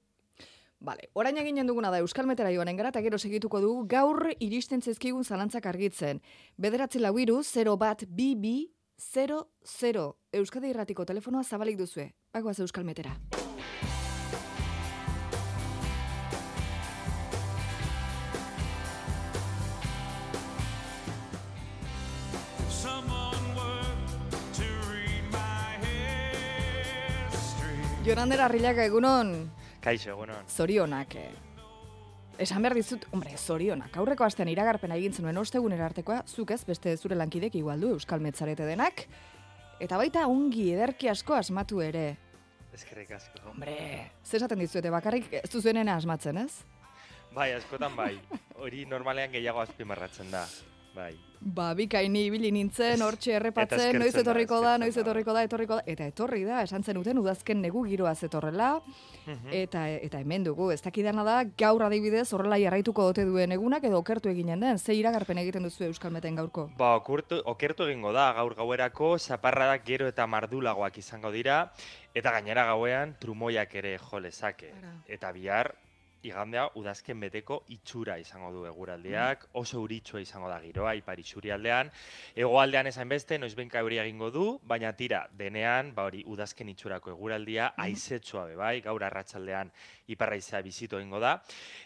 S2: Vale, orain eginen duguna da Euskal Metera joanen gara, eta gero segituko dugu gaur iristen zezkigun zalantzak argitzen. Bederatzi lau iru, 0 bat, bi, bi, 0, 0. Euskadi irratiko telefonoa zabalik duzue. Bagoaz Euskal Metera. Jonander Arrillaga egunon,
S7: Kaixo, egunon.
S2: zorionak. eh. Esan behar dizut, hombre, zorionak. Aurreko astean iragarpena egin zenuen ostegunera artekoa, zuk ez, beste zure lankidek igualdu Euskal Metzarete denak. Eta baita ongi ederki asko asmatu ere.
S7: Eskerrik asko.
S2: Hombre, zer esaten dizuete, bakarrik ez duzuenena asmatzen, ez?
S7: Bai, askotan bai. Hori normalean gehiago azpimarratzen da. Bai.
S2: Ba, bikaini ibili nintzen, hortxe errepatzen, noiz
S7: da,
S2: etorriko da, noiz etorriko da, etorriko da, eta etorri da, esan zenuten udazken negu giroa zetorrela,
S7: Mhm.
S2: eta eta hemen dugu, ez dakidana da, gaur adibidez horrela jarraituko dote duen egunak edo okertu eginen den, ze iragarpen egiten duzu Euskalmeten gaurko?
S7: Ba, okurtu, okertu egingo da gaur gauerako, zaparradak gero eta mardulagoak izango dira, eta gainera gauean trumoiak ere jo lezake.
S2: Ara.
S7: Eta bihar igandea udazken beteko itxura izango du eguraldiak, oso euritsua izango da giroa ipar isurialdean, hegoaldean esan beste noizbenka euria egingo du, baina tira denean, ba hori udazken itxurako eguraldia haizetsua be bai, gaur arratsaldean iparraizea bizitu egingo da,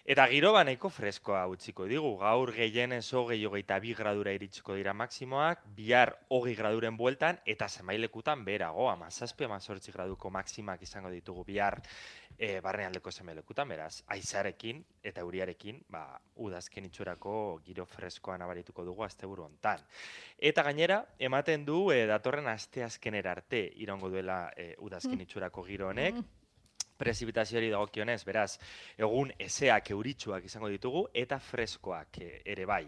S7: eta giro ba nahiko freskoa utziko digu, gaur gehienez hogei hogeita bi gradura iritsiko dira maksimoak, bihar hogei graduren bueltan, eta zenbailekutan berago, amazazpi, amazortzi graduko maksimak izango ditugu bihar e, barnealdeko zenbailekutan, beraz, aizarekin eta euriarekin, ba, udazken itxurako giro freskoa nabarituko dugu asteburu hontan. Eta gainera, ematen du e, datorren asteazkenera arte irango duela e, udazken itxurako giro honek, prezipitazioari dagokionez, beraz, egun ezeak euritsuak izango ditugu eta freskoak eh, ere bai.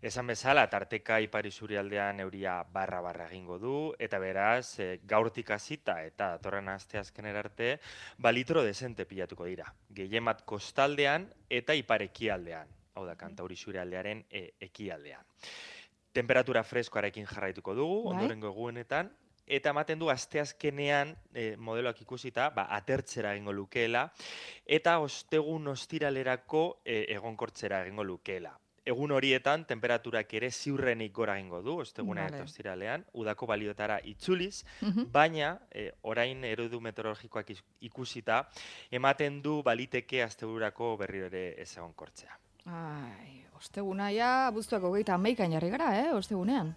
S7: Esan bezala, tarteka ipar isurialdean euria barra barra egingo du, eta beraz, e, gaurtik hasita eta datorren asteazkenera arte, ba litro desente pilatuko dira. Gehien bat kostaldean eta ipar ekialdean, hau da, kantauri isurialdearen e, ekialdean. Temperatura freskoarekin jarraituko dugu,
S2: Bai.
S7: ondorengo egunetan, eta ematen du asteazkenean e, modeloak ikusita, ba, atertzera egingo lukeela, eta ostegun ostiralerako e, egonkortzera egingo lukeela. Egun horietan, temperaturak ere ziurrenik gora egingo du, osteguna
S2: Vale.
S7: eta ostiralean, udako balioetara itzuliz,
S2: Mhm.
S7: baina e, orain eredu meteorologikoak ikusita, ematen du baliteke asteburako berriro ere ez egonkortzea.
S2: Ai, osteguna ja, abuztuak hogeita amaikan jarri gara, eh, ostegunean.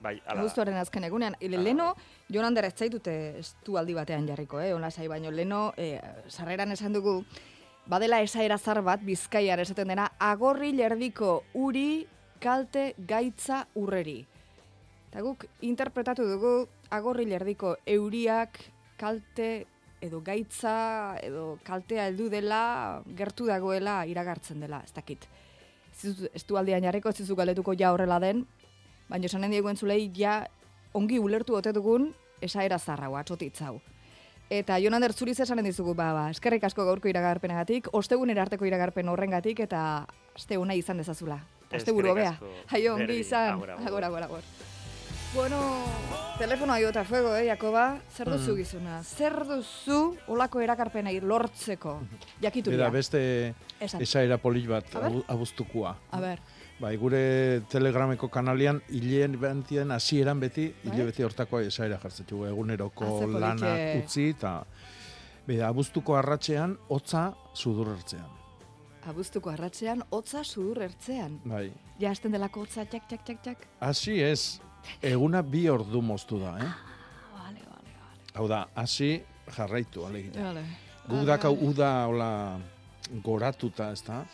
S7: Bai, ala.
S2: Abuztuaren azken egunean. Ile, leno, Jon Ander ez zaitute estu aldi batean jarriko, eh, ona sai baino leno, eh, sarreran esan dugu, badela esaera zar bat, bizkaian esaten dena, agorri lerdiko uri kalte gaitza urreri. Eta guk interpretatu dugu agorri lerdiko euriak kalte edo gaitza edo kaltea heldu dela gertu dagoela iragartzen dela, ez dakit. Ez du aldean jarriko, ez galdetuko ja horrela den, baina esanen diegu entzulei ja ongi ulertu ote dugun esaera zarrau, atxotitz hau. Eta Jonander zuriz esanen dizugu, ba, ba, eskerrik asko gaurko iragarpenagatik, ostegunera arteko iragarpen horrengatik eta aste ona izan dezazula.
S7: Eskerrik
S2: hobea.
S7: asko.
S2: Jaio, ongi izan.
S7: agur, agur.
S2: Agor, agor, agor. Bueno, telefono aiota fuego, eh, Jakoba? Zer duzu
S6: Mm.
S2: gizuna? Zer duzu olako erakarpenei lortzeko? Jakituria.
S6: Bera, beste esaera polit bat
S2: A ber.
S6: abu- abuztukoa.
S2: A ber,
S6: Bai, gure telegrameko kanalian hileen bentien hasieran beti,
S2: Bai?
S6: hile beti hortako esaera jartzetu eguneroko
S2: Ah,
S6: lanak utzi eta Bera, abuztuko arratsean hotza sudurrertzean.
S2: abuztuko arratzean, hotza sudur ertzean.
S6: Bai.
S2: Ja, hasten delako hotza, txak, txak, txak, txak.
S6: Hasi ez, eguna bi ordu moztu da, eh?
S2: Vale, vale, vale.
S6: Hau da, hasi jarraitu, alegia.
S2: Vale.
S6: Guk dakau uda hola goratuta, ez da?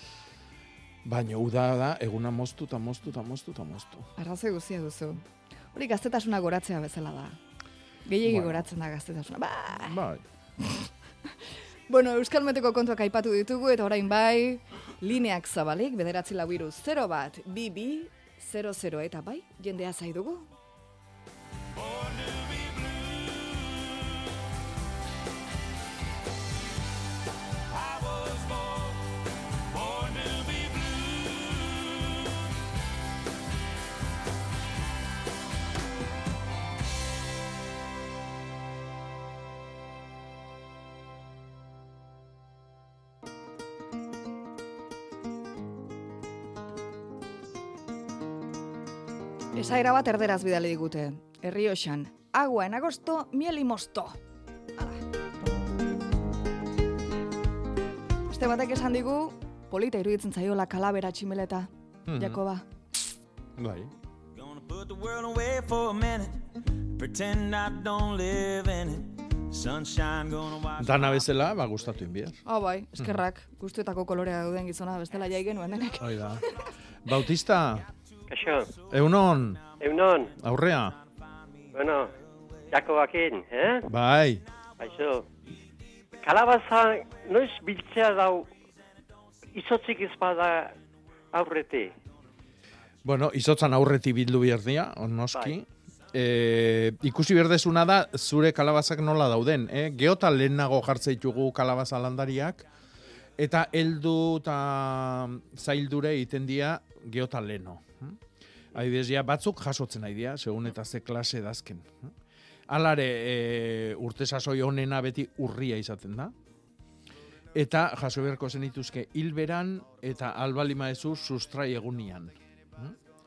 S6: Baina uda da, eguna moztu eta moztu eta moztu eta moztu.
S2: Arrazoi guztia duzu. Hori gaztetasuna goratzea bezala da. Gehiegi
S6: Bueno.
S2: goratzen da gaztetasuna. Ba!
S6: Bai.
S2: Bueno, Euskal Meteko kontuak aipatu ditugu eta orain bai, lineak zabalik, bederatzi lau iru 0 bat, bi bi, 00 eta bai, jendea zai dugu. Esaera bat erderaz bidali digute. Herrioxan, agua en agosto, miel y mosto. Hala. Este batek esan digu, polita iruditzen zaiola kalabera tximeleta.
S6: Mhm.
S2: Jakoba.
S6: Bai.
S8: Gonna put the world away for a minute. Pretend I don't live in it. Sunshine gonna wash
S6: Dana bezala, ba, gustatu inbiar.
S2: Ah, bai, eskerrak, guztuetako kolorea dauden gizona, bestela jai genuen denek.
S6: Hoi da. Bautista,
S9: Kaixo,
S6: eunon,
S9: egunon,
S6: aurrea.
S9: bueno, Jakobakin, eh?
S6: Bai.
S9: Kaixo. Kalabaza, noiz biltzea dau, izotzik izpada aurreti.
S6: Bueno, izotzan aurreti bildu bierdia, noski.
S9: Bai.
S6: E, ikusi berdezuna da, zure kalabazak nola dauden. Eh? Geota lehenago jartzeitugu kalabaza landariak, eta heldu eta zaildure egiten dira geota leno. Adibidez, ja, batzuk jasotzen nahi dira, segun eta ze klase dazken. Alare, e, urte sasoi honena beti urria izaten da. Eta jaso beharko zenituzke hilberan eta albalima ezu sustrai egunian.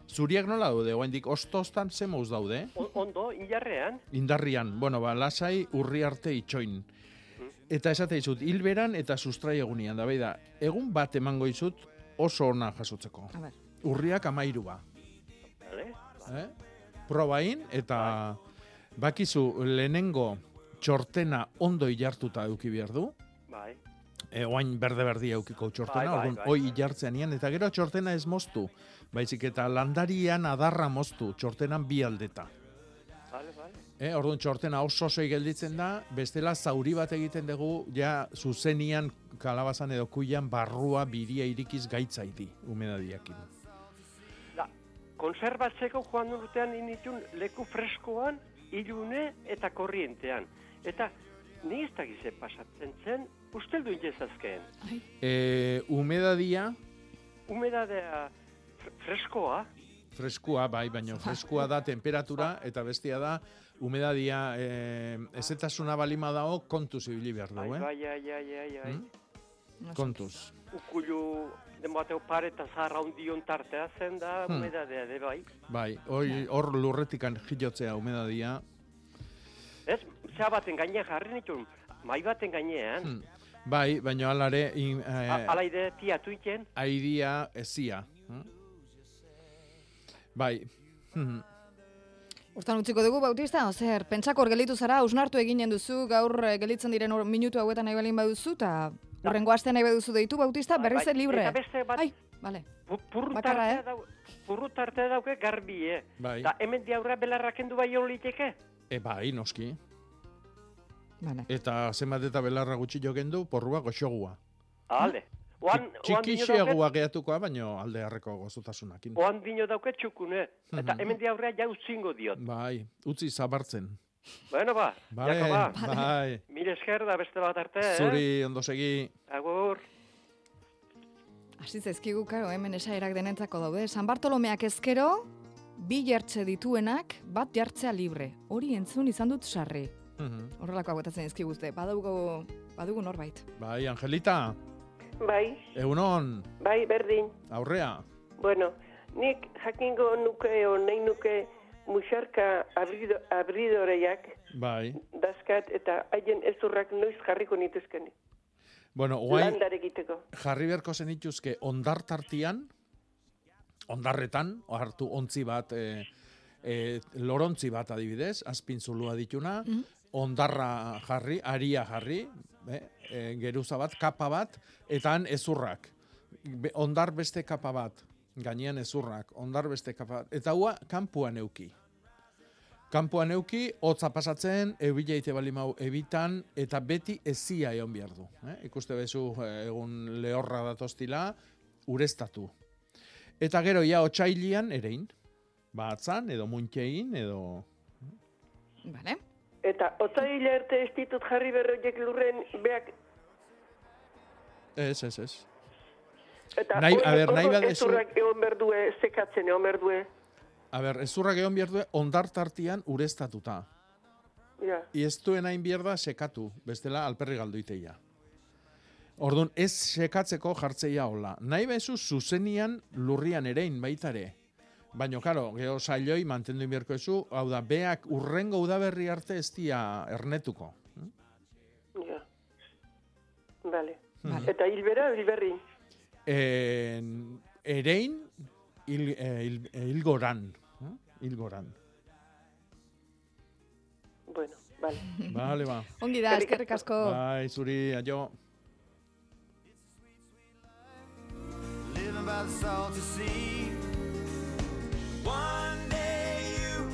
S6: Zuriak nola daude, oaindik ostostan ze mouz daude?
S9: Ondo, injarrean,
S6: Indarrian, bueno, ba, lasai urri arte itxoin. Eta esate dizut, hilberan eta sustrai egunian, da bai da, egun bat emango dizut oso ona jasotzeko.
S2: A ber.
S6: Urriak amairua. Eh? Probain, eta bakizu lehenengo txortena ondo ilartuta eduki behar du,
S9: Bai,
S6: e, oain berde-berdi eukiko txortena,
S9: Bai, bai, bai,
S6: hoi
S9: bai.
S6: ilartzean ian, eta gero txortena ez moztu, baizik eta landarian adarra moztu, txortenan bi aldeta.
S9: bale, bale.
S6: Eh, orduan txortena oso osoi gelditzen da, bestela zauri bat egiten dugu, ja zuzenian kalabazan edo kuian barrua biria irikiz gaitzaidi, umedadiakin.
S9: Konserbatzeko joan urtean initun leku freskoan, ilune eta korrientean. Eta ni ez dakize pasatzen zen, usteldu inezazkeen.
S6: E, umedadia,
S9: Humedadea fr- freskoa,
S6: freskua, bai, baina freskua da temperatura, eta bestia da, umedadia e, ezetasuna balima dago, kontuz ibili behar du, eh?
S9: bai, ai, ai, ai, ai.
S6: Hmm? Kontuz.
S9: Ukulu, denbateo pare eta zaharra hundion tartea zen da,
S6: Hmm.
S9: humedadea, de bai.
S6: Bai, hoi, hor lurretikan jilotzea umedadia,
S9: Ez, zea baten gainean jarri nituen, mai baten gainean,
S6: Hmm. bai, baina alare, in, eh,
S9: A- ala ide tiatu iten,
S6: aidia ezia. hm? Bai. hm.
S2: Hortan utziko dugu, Bautista, zer, pentsako hor gelditu zara, ausnartu eginen duzu, gaur eh, gelditzen diren minutu hauetan nahi balin baduzu, eta urrengo astean nahi baduzu deitu, Bautista, berriz
S9: bai,
S2: libre.
S9: Eta beste bat,
S2: Ai, bale.
S9: pu- purru
S2: Bakarra,
S9: tartea dau, purru tartea dauke garbi, eh?
S6: Bai.
S9: Da, hemen diaurra belarra kendu bai hon liteke?
S6: E, bai, noski.
S2: Bale.
S6: Eta zenbat eta belarra gutxi jokendu, porrua goxogua.
S9: Ale. Oan, oan dino dauke,
S6: Txikixeagua gehatukoa, baino alde harreko gozotasunakin.
S9: oan dino dauke txukune. Eta
S6: Mhm.
S9: hemen diaurra ja utzingo diot.
S6: Bai, utzi zabartzen.
S9: Bueno, ba,
S6: Bai,
S9: Jakoba.
S6: bai.
S9: Mil esker da beste bat arte, eh?
S6: Zuri ondo segi.
S9: Agur.
S2: Hasi zaizkigu, karo, hemen esaerak denentzako daude. San Bartolomeak ezkero, bi jartze dituenak, bat jartzea libre. Hori entzun izan dut sarri.
S6: Mhm.
S2: Horrelako aguetatzen ezkiguzte. Badugu, badugu norbait.
S6: Bai, Angelita,
S10: Bai,
S6: egunon,
S10: bai, berdin.
S6: aurrea.
S10: Bueno, nik jakingo nuke o nahi nuke musarka abrido, abridoreiak
S6: Bai.
S10: dazkat eta haien ezurrak noiz jarriko nituzken.
S6: Bueno,
S10: egiteko.
S6: jarri beharko zenituzke ondartartian, ondarretan, hartu ontzi bat, e, e, lorontzi bat adibidez, azpin zulua dituna, ondarra jarri, aria jarri, e, e, geruza bat, kapa bat, eta han ezurrak. Be, ondar beste kapa bat, gainean ezurrak, ondar beste kapa bat, eta hua kanpuan euki. Kanpoan euki, hotza pasatzen, ebila ite balimau ebitan, eta beti ezia egon behar du. Eh? Ikuste bezu eh, egun lehorra datostila, urestatu. Eta gero, ja, otxailian erein. Batzan, edo muntxein, edo...
S2: Bale.
S10: Eta otzaila arte ez ditut jarri berroiek lurren beak
S6: Ez, ez, ez.
S10: Eta
S6: Nahi- a ber, nahi
S10: hori
S6: badezu-
S10: ezurrak egon berdue, sekatzen egon berdue.
S6: A ber, ezurrak egon behar du ondartartian urestatuta.
S10: Ja.
S6: Ez duen hain behar da sekatu, bestela alperri galduiteia. Orduan, ez sekatzeko jartzeia hola. Nahi bezu zuzenian lurrian erein baitare. Baina, karo, geho sailoi mantendu inbierko ezu, hau da, beak urrengo udaberri arte ez dia ernetuko.
S10: Ja. Vale.
S6: Vale.
S10: Eta hilbera, hilberri.
S6: En, erein, hil, eh, hil, eh, hilgoran. eh? Hilgoran.
S10: Bueno, vale.
S6: Vale, ba.
S2: Ongi da, eskerrik asko.
S6: Bai, zuri, aio.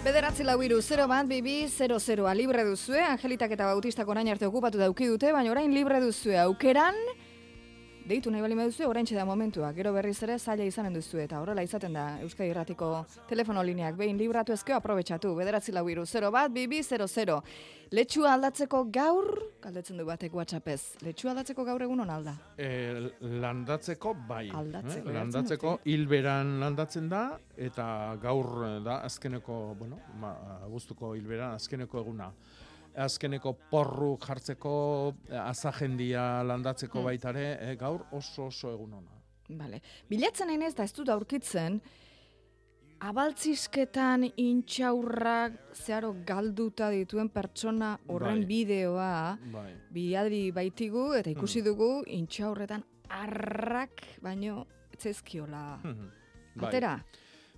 S2: Bederatzi lau iru, 0 bat, bibi, 0 0 libre duzue, Angelitak eta Bautistak orain arte okupatu dauki dute, baina orain libre duzue aukeran, deitu nahi bali duzue, orain da momentua, gero berriz ere zaila izanen duzue, eta horrela izaten da Euskadi Irratiko telefono lineak, behin libratu ezkeo aprobetsatu, bederatzi lau iru, 0 bat, bibi, 0 0. Letxua aldatzeko gaur, galdetzen du batek WhatsAppez, letxua aldatzeko gaur egun alda.
S6: E, landatzeko bai.
S2: Aldatzeko,
S6: eh? Landatzeko hilberan landatzen da eta gaur eh, da azkeneko, bueno, ma, gustuko hilberan azkeneko eguna. Azkeneko porru jartzeko, eh, azajendia landatzeko
S2: Hmm.
S6: baita ere, eh, gaur oso oso egun ona.
S2: Bale. Bilatzen nahi ez da ez dut aurkitzen, abaltzisketan intxaurrak zeharo galduta dituen pertsona horren
S6: Bai.
S2: bideoa,
S6: Bai.
S2: biadri baitigu eta ikusi dugu intxaurretan arrak baino etzezkiola.
S6: Bai.
S2: Atera?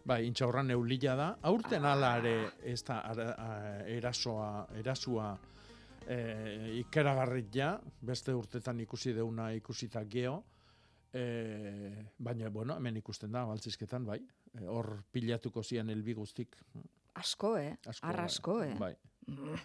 S6: Bai, intxaurra neulila da. Aurten ala ere ez da ara- erasoa, erasua e, ikeragarria, beste urtetan ikusi deuna ikusita geo, e, baina, bueno, hemen ikusten da, baltzizketan, bai, E, hor pilatuko zian elbi guztik.
S2: Asko, eh?
S6: Asko,
S2: Arra
S6: bai.
S2: eh?
S6: Bai.
S2: Mm.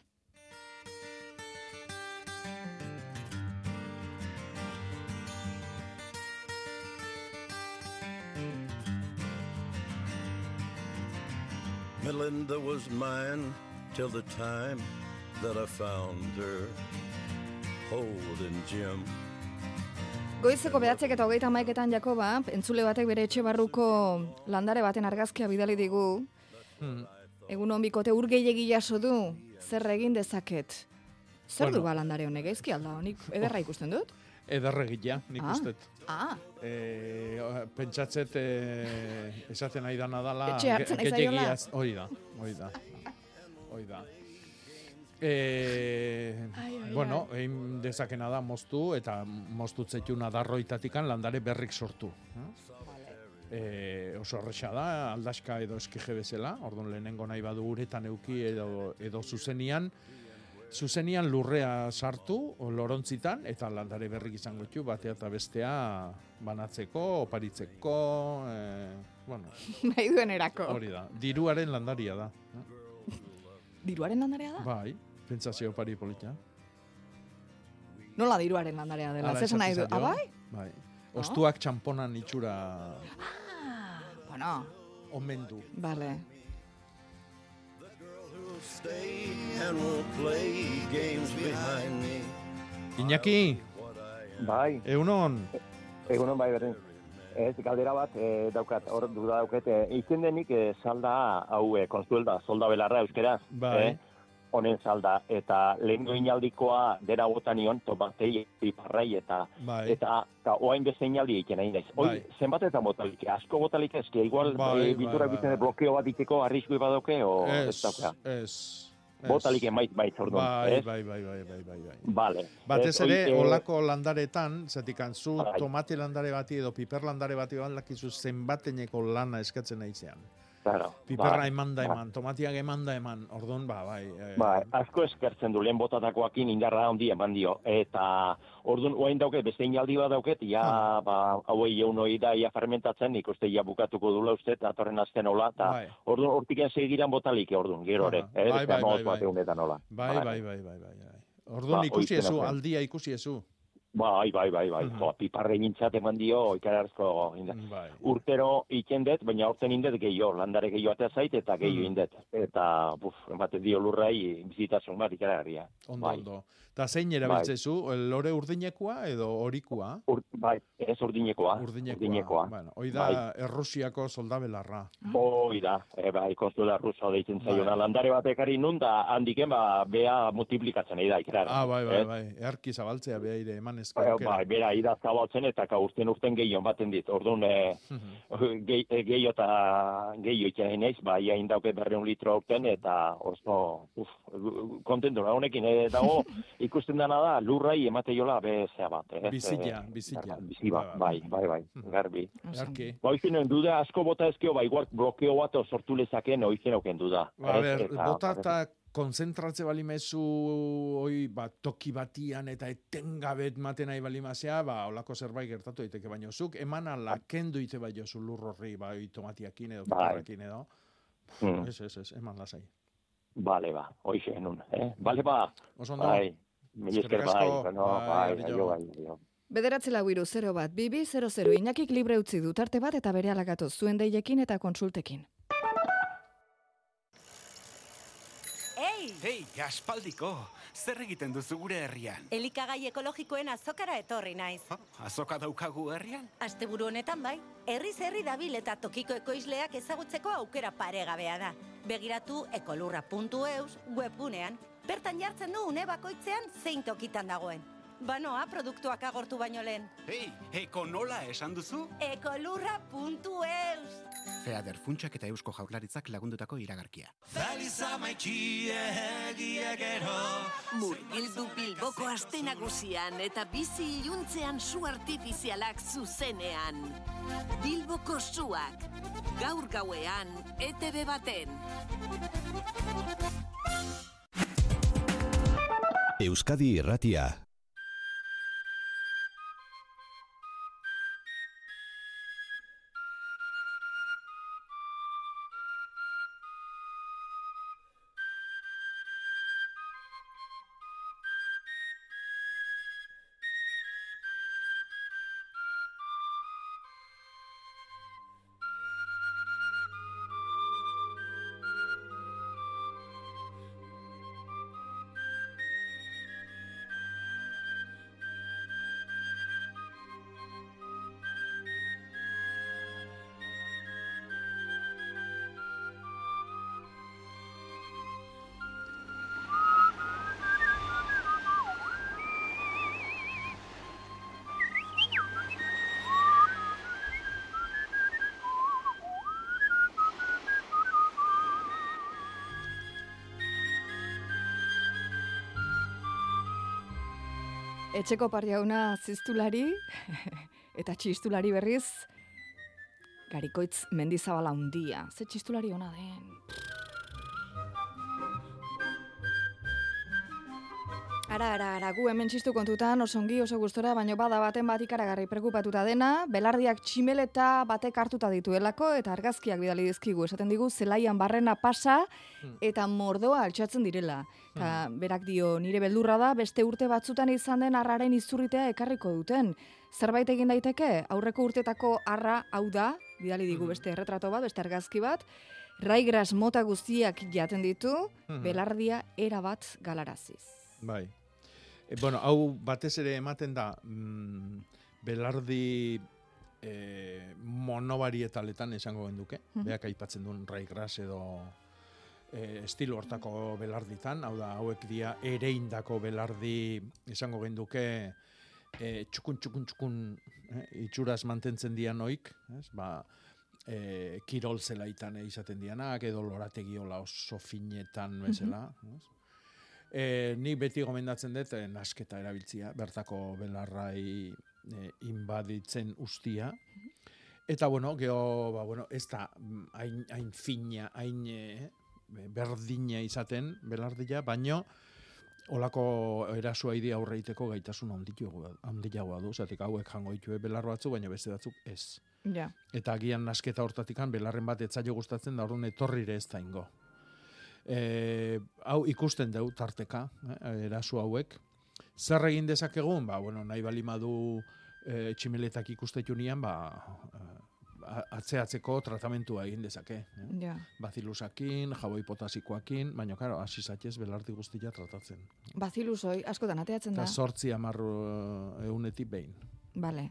S11: Melinda was mine till the time that I found her holding Jim.
S2: Goizeko behatzek eta hogeita maiketan Jakoba, entzule batek bere etxe barruko landare baten argazkia bidali digu.
S6: Hmm.
S2: Egun hon bikote urgeilegi jaso du, zer egin dezaket. Zer
S6: Bueno.
S2: du ba landare honek, gaizki alda honik, ederra ikusten dut?
S6: Ederregia, nik
S2: Ah.
S6: ustet.
S2: Ah,
S6: E, pentsatzet e, esaten nahi dana dala
S2: Etxe hartzen
S6: ge-
S2: nahi zaiola?
S6: gehiegiaz- hori da, hori da. Hori da. E,
S2: Ai, ai,
S6: bueno, egin dezakena da moztu eta moztutzetuna darroitatikan landare berrik sortu. E, oso horrexa da, aldaska edo eskije bezala, orduan lehenengo nahi badu uretan euki edo, edo zuzenian, zuzenian lurrea sartu, lorontzitan, eta landare berrik izango ditu, batea eta bestea banatzeko, oparitzeko, e, bueno,
S2: nahi duen erako.
S6: hori da. Diruaren landaria da.
S2: Diruaren landarea da?
S6: Bai, pentsazio opari polita.
S2: Nola diruaren landarea dela, zer nahi du?
S6: esaten
S2: Ah, bai?
S6: Bai. Ostuak txamponan itxura
S2: Bueno,
S6: omen du.
S2: Vale.
S6: Iñaki,
S12: Bai,
S6: eunon,
S12: egunon bai berdin. Ez, galdera bat e, daukat, hor duda daukat, e, izen denik e, salda hau e, konstuelda, solda belarra euskeraz.
S6: Bai.
S12: eh, honen salda, eta lehen inaldikoa dera botan nion, tomatei, piparrai, eta
S6: Bai.
S12: eta, eta oain beste inaldi egiten nahi naiz. Hoi,
S6: Bai.
S12: zenbat eta motalik, asko botalik eski, igual
S6: Bai,
S12: e,
S6: bai,
S12: bitura
S6: bai,
S12: bizene
S6: bai.
S12: blokeo bat iteko arrisku badauke, o ez, dauka.
S6: ez.
S12: Botalik emait bait, orduan,
S6: Bai,
S12: ez?
S6: bai, bai, bai, bai, bai, bai.
S12: Vale.
S6: Batez
S12: Ez,
S6: ere,
S12: hoi, eh,
S6: olako landaretan, zatik zu
S12: Bai.
S6: tomate landare bati edo piper landare bati bat lakizu zenbateneko lana eskatzen nahizean.
S12: Claro,
S6: Piperra
S12: bai,
S6: eman da
S12: bai.
S6: eman, tomatiak eman da eman, orduan, ba, bai. Eh,
S12: Ba, asko eskertzen du lehen botatakoakin indarra handi eman dio. Eta orduan oain dauket, beste inaldi bat dauket, ja, ba, hauei eun hori da, ia fermentatzen, nik uste ja bukatuko dula uste, datorren azten hola, eta
S6: Bai.
S12: orduan hortiken segiran botalik, orduan, gero ere.
S6: Aha.
S12: Eh,
S6: Bai,
S12: beste
S6: bai,
S12: hamabost
S6: bai,
S12: bat
S6: bai.
S12: egunetan hola.
S6: Bai, bai, bai, bai, bai, bai. Orduan
S12: Ba,
S6: ikusi
S12: Bai, bai, bai, bai. Jo, piparre gintzat eman dio, ikararzko inda.
S6: Bai.
S12: Urtero iken dut, baina aurten indet gehiago, landare gehiago atea zait, eta gehiago
S6: Mhm.
S12: indet. Eta, buf, ematen dio lurrai, bizitasun bat ikaragarria.
S6: Ondo,
S12: Bai.
S6: ondo. Ta zein erabiltzezu, lore urdinekoa edo horikua?
S12: Ur, bai, ez urdinekoa.
S6: Urdinekoa.
S12: urdinekoa.
S6: Bueno, hoi da
S12: Bai.
S6: Errusiako soldabelarra.
S12: Hoi da, e, bai, konstuela ruso deitzen zaiona.
S6: Bai.
S12: Landare bat ekari nun da handiken ba, bea multiplikatzen nahi da, ikera.
S6: Ah, bai, bai, bai. Earki zabaltzea behaire emanezko
S12: Bai,
S6: aukera.
S12: bai, bera ida zabaltzen eta ka urten urten gehiago baten dit. Orduan, e, gehi- e, gehiago eta gehiago itxain naiz, ba, ia indauke berreun litro urten eta oso, uf, kontentu na honekin, e, dago ikusten dana da, lurrai emate jola bezea bat. Ez,
S6: Bizila,
S12: e,
S6: bizila.
S12: Bizi bat, bai, bai, bai, garbi.
S6: Earki.
S12: Ba, oizinen duda asko bota ezkio, ba, igual blokeo bat sortu lezaken oizen auken duda.
S6: Ba, a ber, bota eta konzentratze balimezu oi, ba, toki batian eta etengabet maten nahi balimazea, ba, olako zerbait gertatu daiteke baino zuk, eman ala kendu ite bai jozu lur horri, bai, tomatiakin edo,
S12: Bai.
S6: edo.
S12: Hmm.
S6: Ez, ez, ez, eman lasai.
S12: Bale, ba, hoize nun, eh? Bale, ba.
S6: Oso ondo.
S12: Bai, mil esker
S6: Eskerrik
S12: bai, bueno,
S6: Bai,
S12: bai, bai.
S2: Bederatzi lau iru 0 bat, bibi 00 inakik libre utzi du tarte bat eta bere alagatu zuen deiekin eta konsultekin.
S13: Ei! Ei, aspaldiko, zer egiten duzu gure herrian?
S14: Elikagai ekologikoen azokara etorri naiz.
S13: Azoka daukagu herrian?
S14: Asteburu honetan bai, herriz herri dabil eta tokiko ekoizleak ezagutzeko aukera paregabea da. Begiratu ekolurra.eus webgunean. Bertan jartzen du une bakoitzean zein tokitan dagoen. Banoa produktuak agortu baino lehen.
S13: Hei, eko nola esan duzu?
S14: ekolurra.eus
S13: Feader funtsak eta eusko jaurlaritzak lagundutako iragarkia.
S15: Murgildu Bilboko aste nagusian eta bizi iluntzean su artifizialak zuzenean. Bilboko suak, gaur gauean, ETV baten.
S16: Euskadi Irratia.
S2: Etxeko parjauna ziztulari eta txistulari berriz garikoitz mendizabala hundia. Ze txistulari ona den. Ara, ara, ara, gu hemen txistu kontutan, oso ongi, oso gustora, baino bada baten bat ikaragarri preokupatuta dena, belardiak tximeleta batek hartuta dituelako, eta argazkiak bidali dizkigu, esaten digu, zelaian barrena pasa, eta mordoa altxatzen direla. Eta berak dio, nire beldurra da, beste urte batzutan izan den arraren izurritea ekarriko duten. Zerbait egin daiteke, aurreko urtetako arra hau da, bidali digu beste erretrato bat, beste argazki bat, raigras mota guztiak jaten ditu, belardia erabat galaraziz.
S6: Bai. E, bueno, hau batez ere ematen da mm, belardi e, monobarietaletan esango genduke.
S2: Mhm.
S6: Beak aipatzen duen raigras edo e, estilo hortako belarditan, hau da, hauek dia ereindako belardi esango genduke e, txukun, txukun, txukun eh, itxuraz mantentzen dian oik, ez? Ba, e, kirol zelaitan izaten dianak, edo lorategi hola oso finetan bezala, ez? E, nik beti gomendatzen dut e, nasketa erabiltzia, bertako belarrai e, inbaditzen ustia. Eta bueno, geho, ba, bueno, ez da mm, hain, hain fina, hain e, berdina izaten belardia, baino olako erasua idi aurreiteko gaitasun handiagoa du, zatik hauek jango ditue belar batzu, baina beste batzuk ez.
S2: Ja.
S6: Eta agian nasketa hortatikan belarren bat etzaio gustatzen da orduan etorrire ez da ingo. E, hau ikusten deu tarteka, eh, erasu hauek. Zer egin dezakegun? Ba, bueno, nahi bali madu e, tximeletak ikustetu nian, ba, atzeatzeko tratamentua egin dezake. Eh?
S2: Ja.
S6: Bazilusakin, jaboi potasikoakin, baina, karo, hasi zatez belardi guztia tratatzen.
S2: Bazilusoi, askotan ateatzen da.
S6: Eta sortzi amarru eunetik behin.
S2: Bale.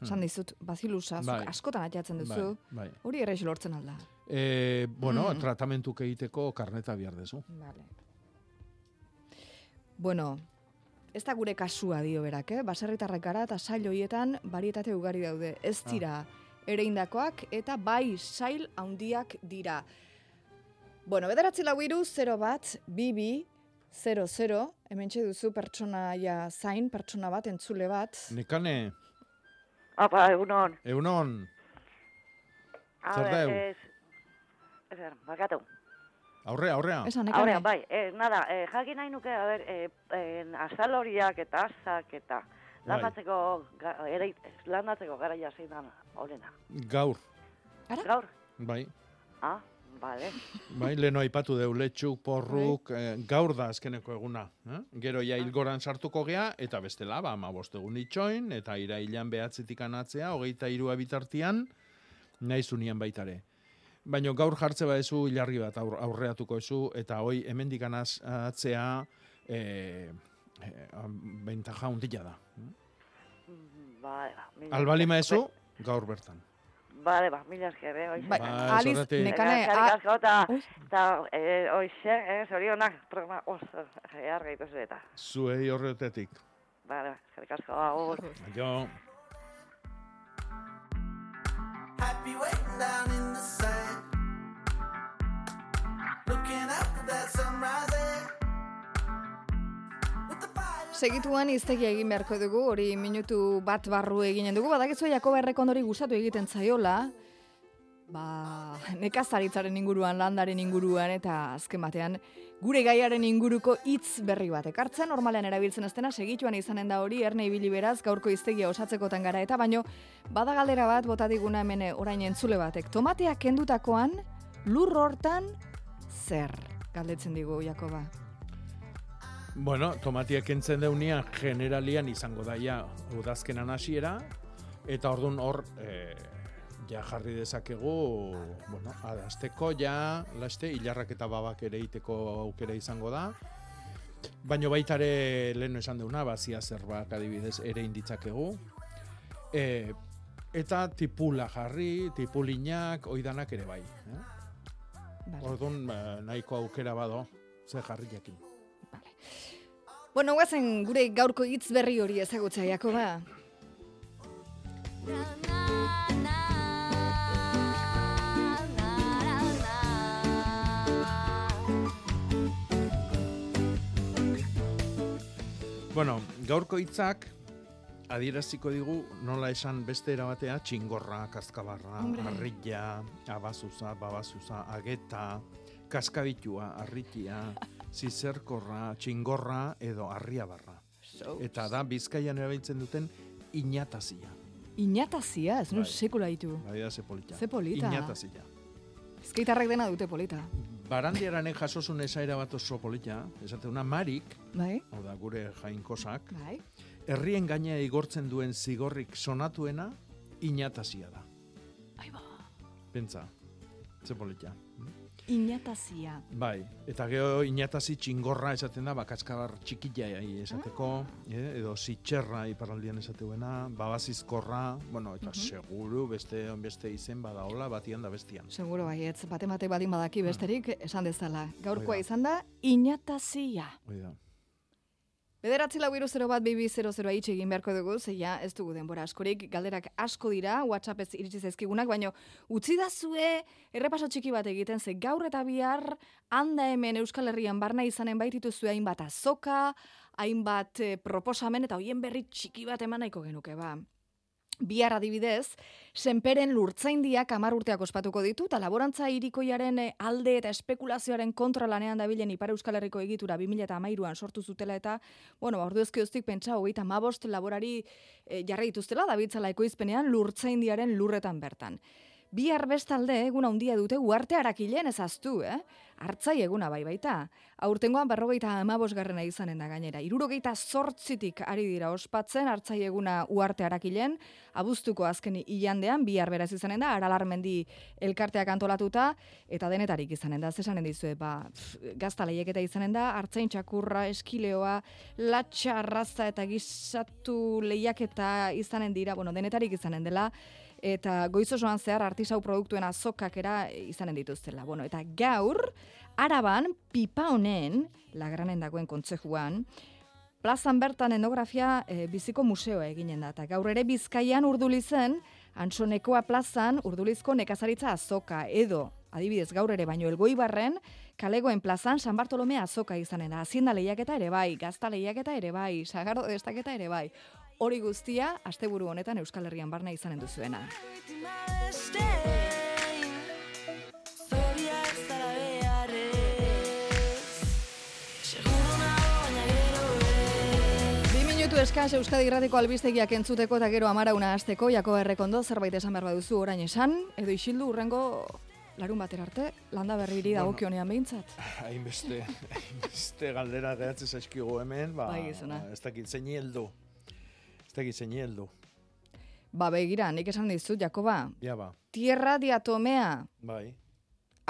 S6: Hmm.
S2: Esan dizut, bazilusa,
S6: Bai.
S2: askotan ateatzen duzu.
S6: Bai, bai.
S2: Hori errex lortzen alda.
S6: E, bueno,
S2: Mm.
S6: tratamentuk egiteko karneta behar dezu.
S2: Vale. Bueno, ez da gure kasua dio berak, eh? Baserritarrak gara eta sail hoietan barietate ugari daude. Ez
S6: Ah.
S2: dira ereindakoak eta bai sail handiak dira. Bueno, bederatzi lau iru, 0 bat, bibi, 00, hemen duzu pertsonaia zain, pertsona bat, entzule bat.
S6: Nekane,
S17: Apa, egunon.
S6: egunon,
S17: A
S6: Zer
S17: ber,
S6: deu?
S17: ez... Ezer, bakatu.
S6: aurrea, aurrea.
S17: Aurrea, bai, eh, nada, eh, jakin nahi nuke, a ber, eh, eh, azal horiak eta azak eta
S6: Bai.
S17: landatzeko, ga, ere, landatzeko garaia zein da horrena.
S6: Gaur,
S17: Gaur?
S6: bai.
S17: Ah, bale.
S6: Bai, leno aipatu deu letxuk, porruk, eh, gaur da azkeneko eguna. Eh? Gero ja hilgoran sartuko gea, eta bestela, ba, ma egun itxoin, eta irailan behatzetik anatzea, hogeita irua bitartian, nahi zunian baitare. Baina gaur jartze badezu hilarri bat aur, aurreatuko ezu, eta hoi hemendik atzea e, e, bentaja hundila da.
S17: Ba, mila
S6: Albalima
S17: esker.
S6: ezu, gaur bertan.
S17: Bale, ba, mila esker, eh, oixe.
S2: Bai, Ba, Aliz, nekane, a-
S17: asko, eta, eta, eh, oixe, eh, zorionak, programa oso, jehar gaituzu eta.
S6: Zuei horretetik.
S17: Bale, eskerrik asko, agur.
S6: Jo,
S8: Happy waiting down in the sand. Looking up at that sunrise there.
S2: Segituan iztegia egin beharko dugu, hori minutu bat barru eginen dugu, badakizu Jakoba Errekondori gustatu egiten zaiola, ba, nekazaritzaren inguruan, landaren inguruan, eta azken batean, gure gaiaren inguruko hitz berri bat ekartzen, normalean erabiltzen ez dena, segituan izanen da hori, erne ibili beraz, gaurko iztegia osatzekotan gara, eta baino, bada galdera bat, bota diguna hemen orain entzule batek, tomateak kendutakoan, lur hortan, zer? Galdetzen digu, Jakoba.
S6: Bueno, tomatiak kentzen deunia generalian izango daia udazkenan hasiera eta ordun hor e, ja jarri dezakegu, bueno, adasteko ja, laste hilarrak eta babak ere iteko aukera izango da. Baino baita ere lehen esan deuna, bazia zerbak adibidez ere inditzakegu. E, eta tipula jarri, tipulinak, oidanak ere bai. Eh? Orduan, eh, nahiko aukera bado, ze jarri jakin.
S2: Bueno, guazen gure gaurko hitz berri hori ezagutzea, Jakoba.
S6: Bueno, gaurko hitzak adieraziko digu nola esan beste era batea txingorra, kaskabarra,
S2: Hombre.
S6: arrilla, abazuza, babazuza, ageta, kaskabitua, arritia, zizerkorra, txingorra edo arriabarra. Eta da Bizkaian erabiltzen duten inatazia.
S2: Inatazia, ez
S6: Bai.
S2: sekula ditu.
S6: Bai da ze polita.
S2: Ze polita.
S6: Inatazia.
S2: Ezkeitarrak dena dute polita.
S6: Barandiaranek jasosun esaera bat oso polita, esate una marik,
S2: Bai?
S6: hau da gure jainkosak,
S2: Bai.
S6: herrien gaina igortzen duen zigorrik sonatuena inatazia da.
S2: Aiba.
S6: Pentsa, ze polita.
S2: Inatazia.
S6: Bai, eta gero inatazi txingorra esaten da, bakatskabar txikila esateko, eh, edo zitxerra iparraldian esateuena, babazizkorra, bueno, eta
S2: Mhm.
S6: seguru beste beste izen badaola batian da bestian.
S2: Seguro baietz, bate mate badin badaki besterik, esan dezala. Gaurkoa izan da, inatazia.
S6: Hoi da.
S2: Bederatzi lau hiru zero bat bibi zero zeroa egin beharko dugu, zeia ez dugu denbora askorik, galderak asko dira, WhatsApp ez iritsi zaizkigunak, baino utzi da zue errepaso txiki bat egiten, ze gaur eta bihar handa hemen Euskal Herrian barna izanen baititu zue hainbat azoka, hainbat eh, proposamen, eta hoien berri txiki bat eman nahiko genuke, ba. Bihar adibidez, senperen lurtzaindiak hamar urteak ospatuko ditu, eta laborantza irikoiaren eh, alde eta espekulazioaren kontra lanean dabilen Ipar Euskal Herriko egitura 2008an sortu zutela eta, bueno, ba, ordu ezkioztik pentsa, hogeita mabost laborari eh, jarri dituztela, dabitzala ekoizpenean lurtzaindiaren lurretan bertan. Bihar bestalde egun handia dute uarte harakilen ezaztu, eh? Artzai eguna bai baita. Aurtengoan berrogeita amabosgarrena izanen da gainera. Irurogeita zortzitik ari dira ospatzen artzai eguna uarte harakilen, abuztuko azken ilandean, bihar beraz izanen da, aralarmendi elkarteak antolatuta, eta denetarik izanen da, zesanen dizue, ba, pff, gazta lehiaketa izanen da, artzain txakurra, eskileoa, latxa, arraza eta gizatu lehiaketa izanen dira, bueno, denetarik izanen dela, eta goiz osoan zehar artisau produktuen azokak era izanen dituztela. Bueno, eta gaur, araban, pipa honen, lagranen dagoen kontzejuan, plazan bertan etnografia e, biziko museoa eginen da. Eta gaur ere bizkaian urdulizen, Antsonekoa plazan urdulizko nekazaritza azoka edo adibidez gaur ere baino elgoibarren, kalegoen plazan San Bartolome azoka izanen da. Hazienda lehiaketa ere bai, gazta lehiaketa ere bai, sagardo destaketa ere bai. Hori guztia, asteburu honetan Euskal Herrian barna izanen duzuena. Minutu eskas Euskadi Irratiko albistegiak entzuteko eta gero amarauna hasteko Jakoba Errekondo zerbait esan behar baduzu orain esan edo isildu urrengo larun batera arte landa berriri
S6: Bueno.
S2: dagokionean behintzat.
S6: Hainbeste, hainbeste galdera gehatzen zaizkigu hemen, ba,
S2: Bai,
S6: ez dakit zeini heldu. Ez dakit zeini heldu.
S2: Ba begira, nik esan dizut Jakoba,
S6: Ja ba,
S2: tierra diatomea
S6: bai.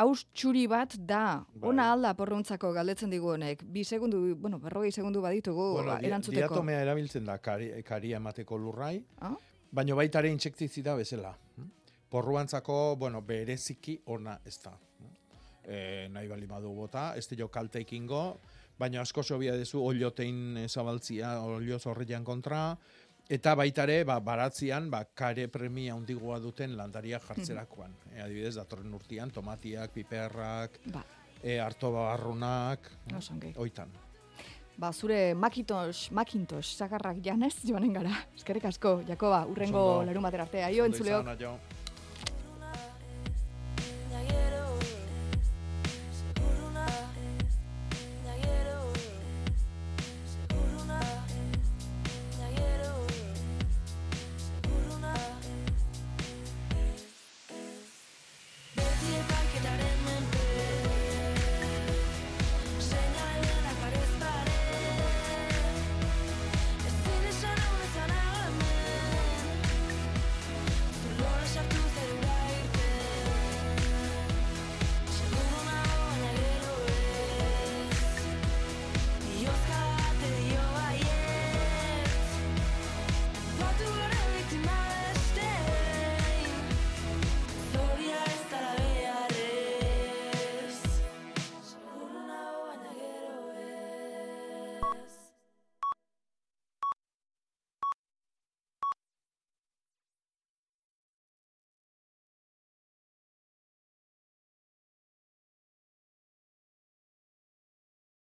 S2: haus txuri bat da.
S6: Bai.
S2: Ona alda porruntzako galdetzen digu honek. Bi segundu, bueno, berrogei segundu baditugu
S6: Bueno,
S2: ba, erantzuteko.
S6: diatomea erabiltzen da kari, karia emateko lurrai,
S2: Ah?
S6: baino baita ere intsektizida bezala. hm? porruantzako, bueno, bereziki ona ez da. E, nahi bali badu bota, ez dio kalte ikingo, baina asko sobia dezu oliotein zabaltzia, olio zorrian kontra, eta baita ere, ba, baratzian, ba, kare premia handigoa duten landaria jartzerakoan. E, adibidez, datorren urtian, tomatiak, piperrak,
S2: Ba.
S6: e, harto barrunak,
S2: Oso ongi.
S6: oitan.
S2: Ba, zure Macintosh, Macintosh, sakarrak janez joanen gara. Eskerrik asko, Jakoba, urrengo larun batera arte. Aio, entzuleok.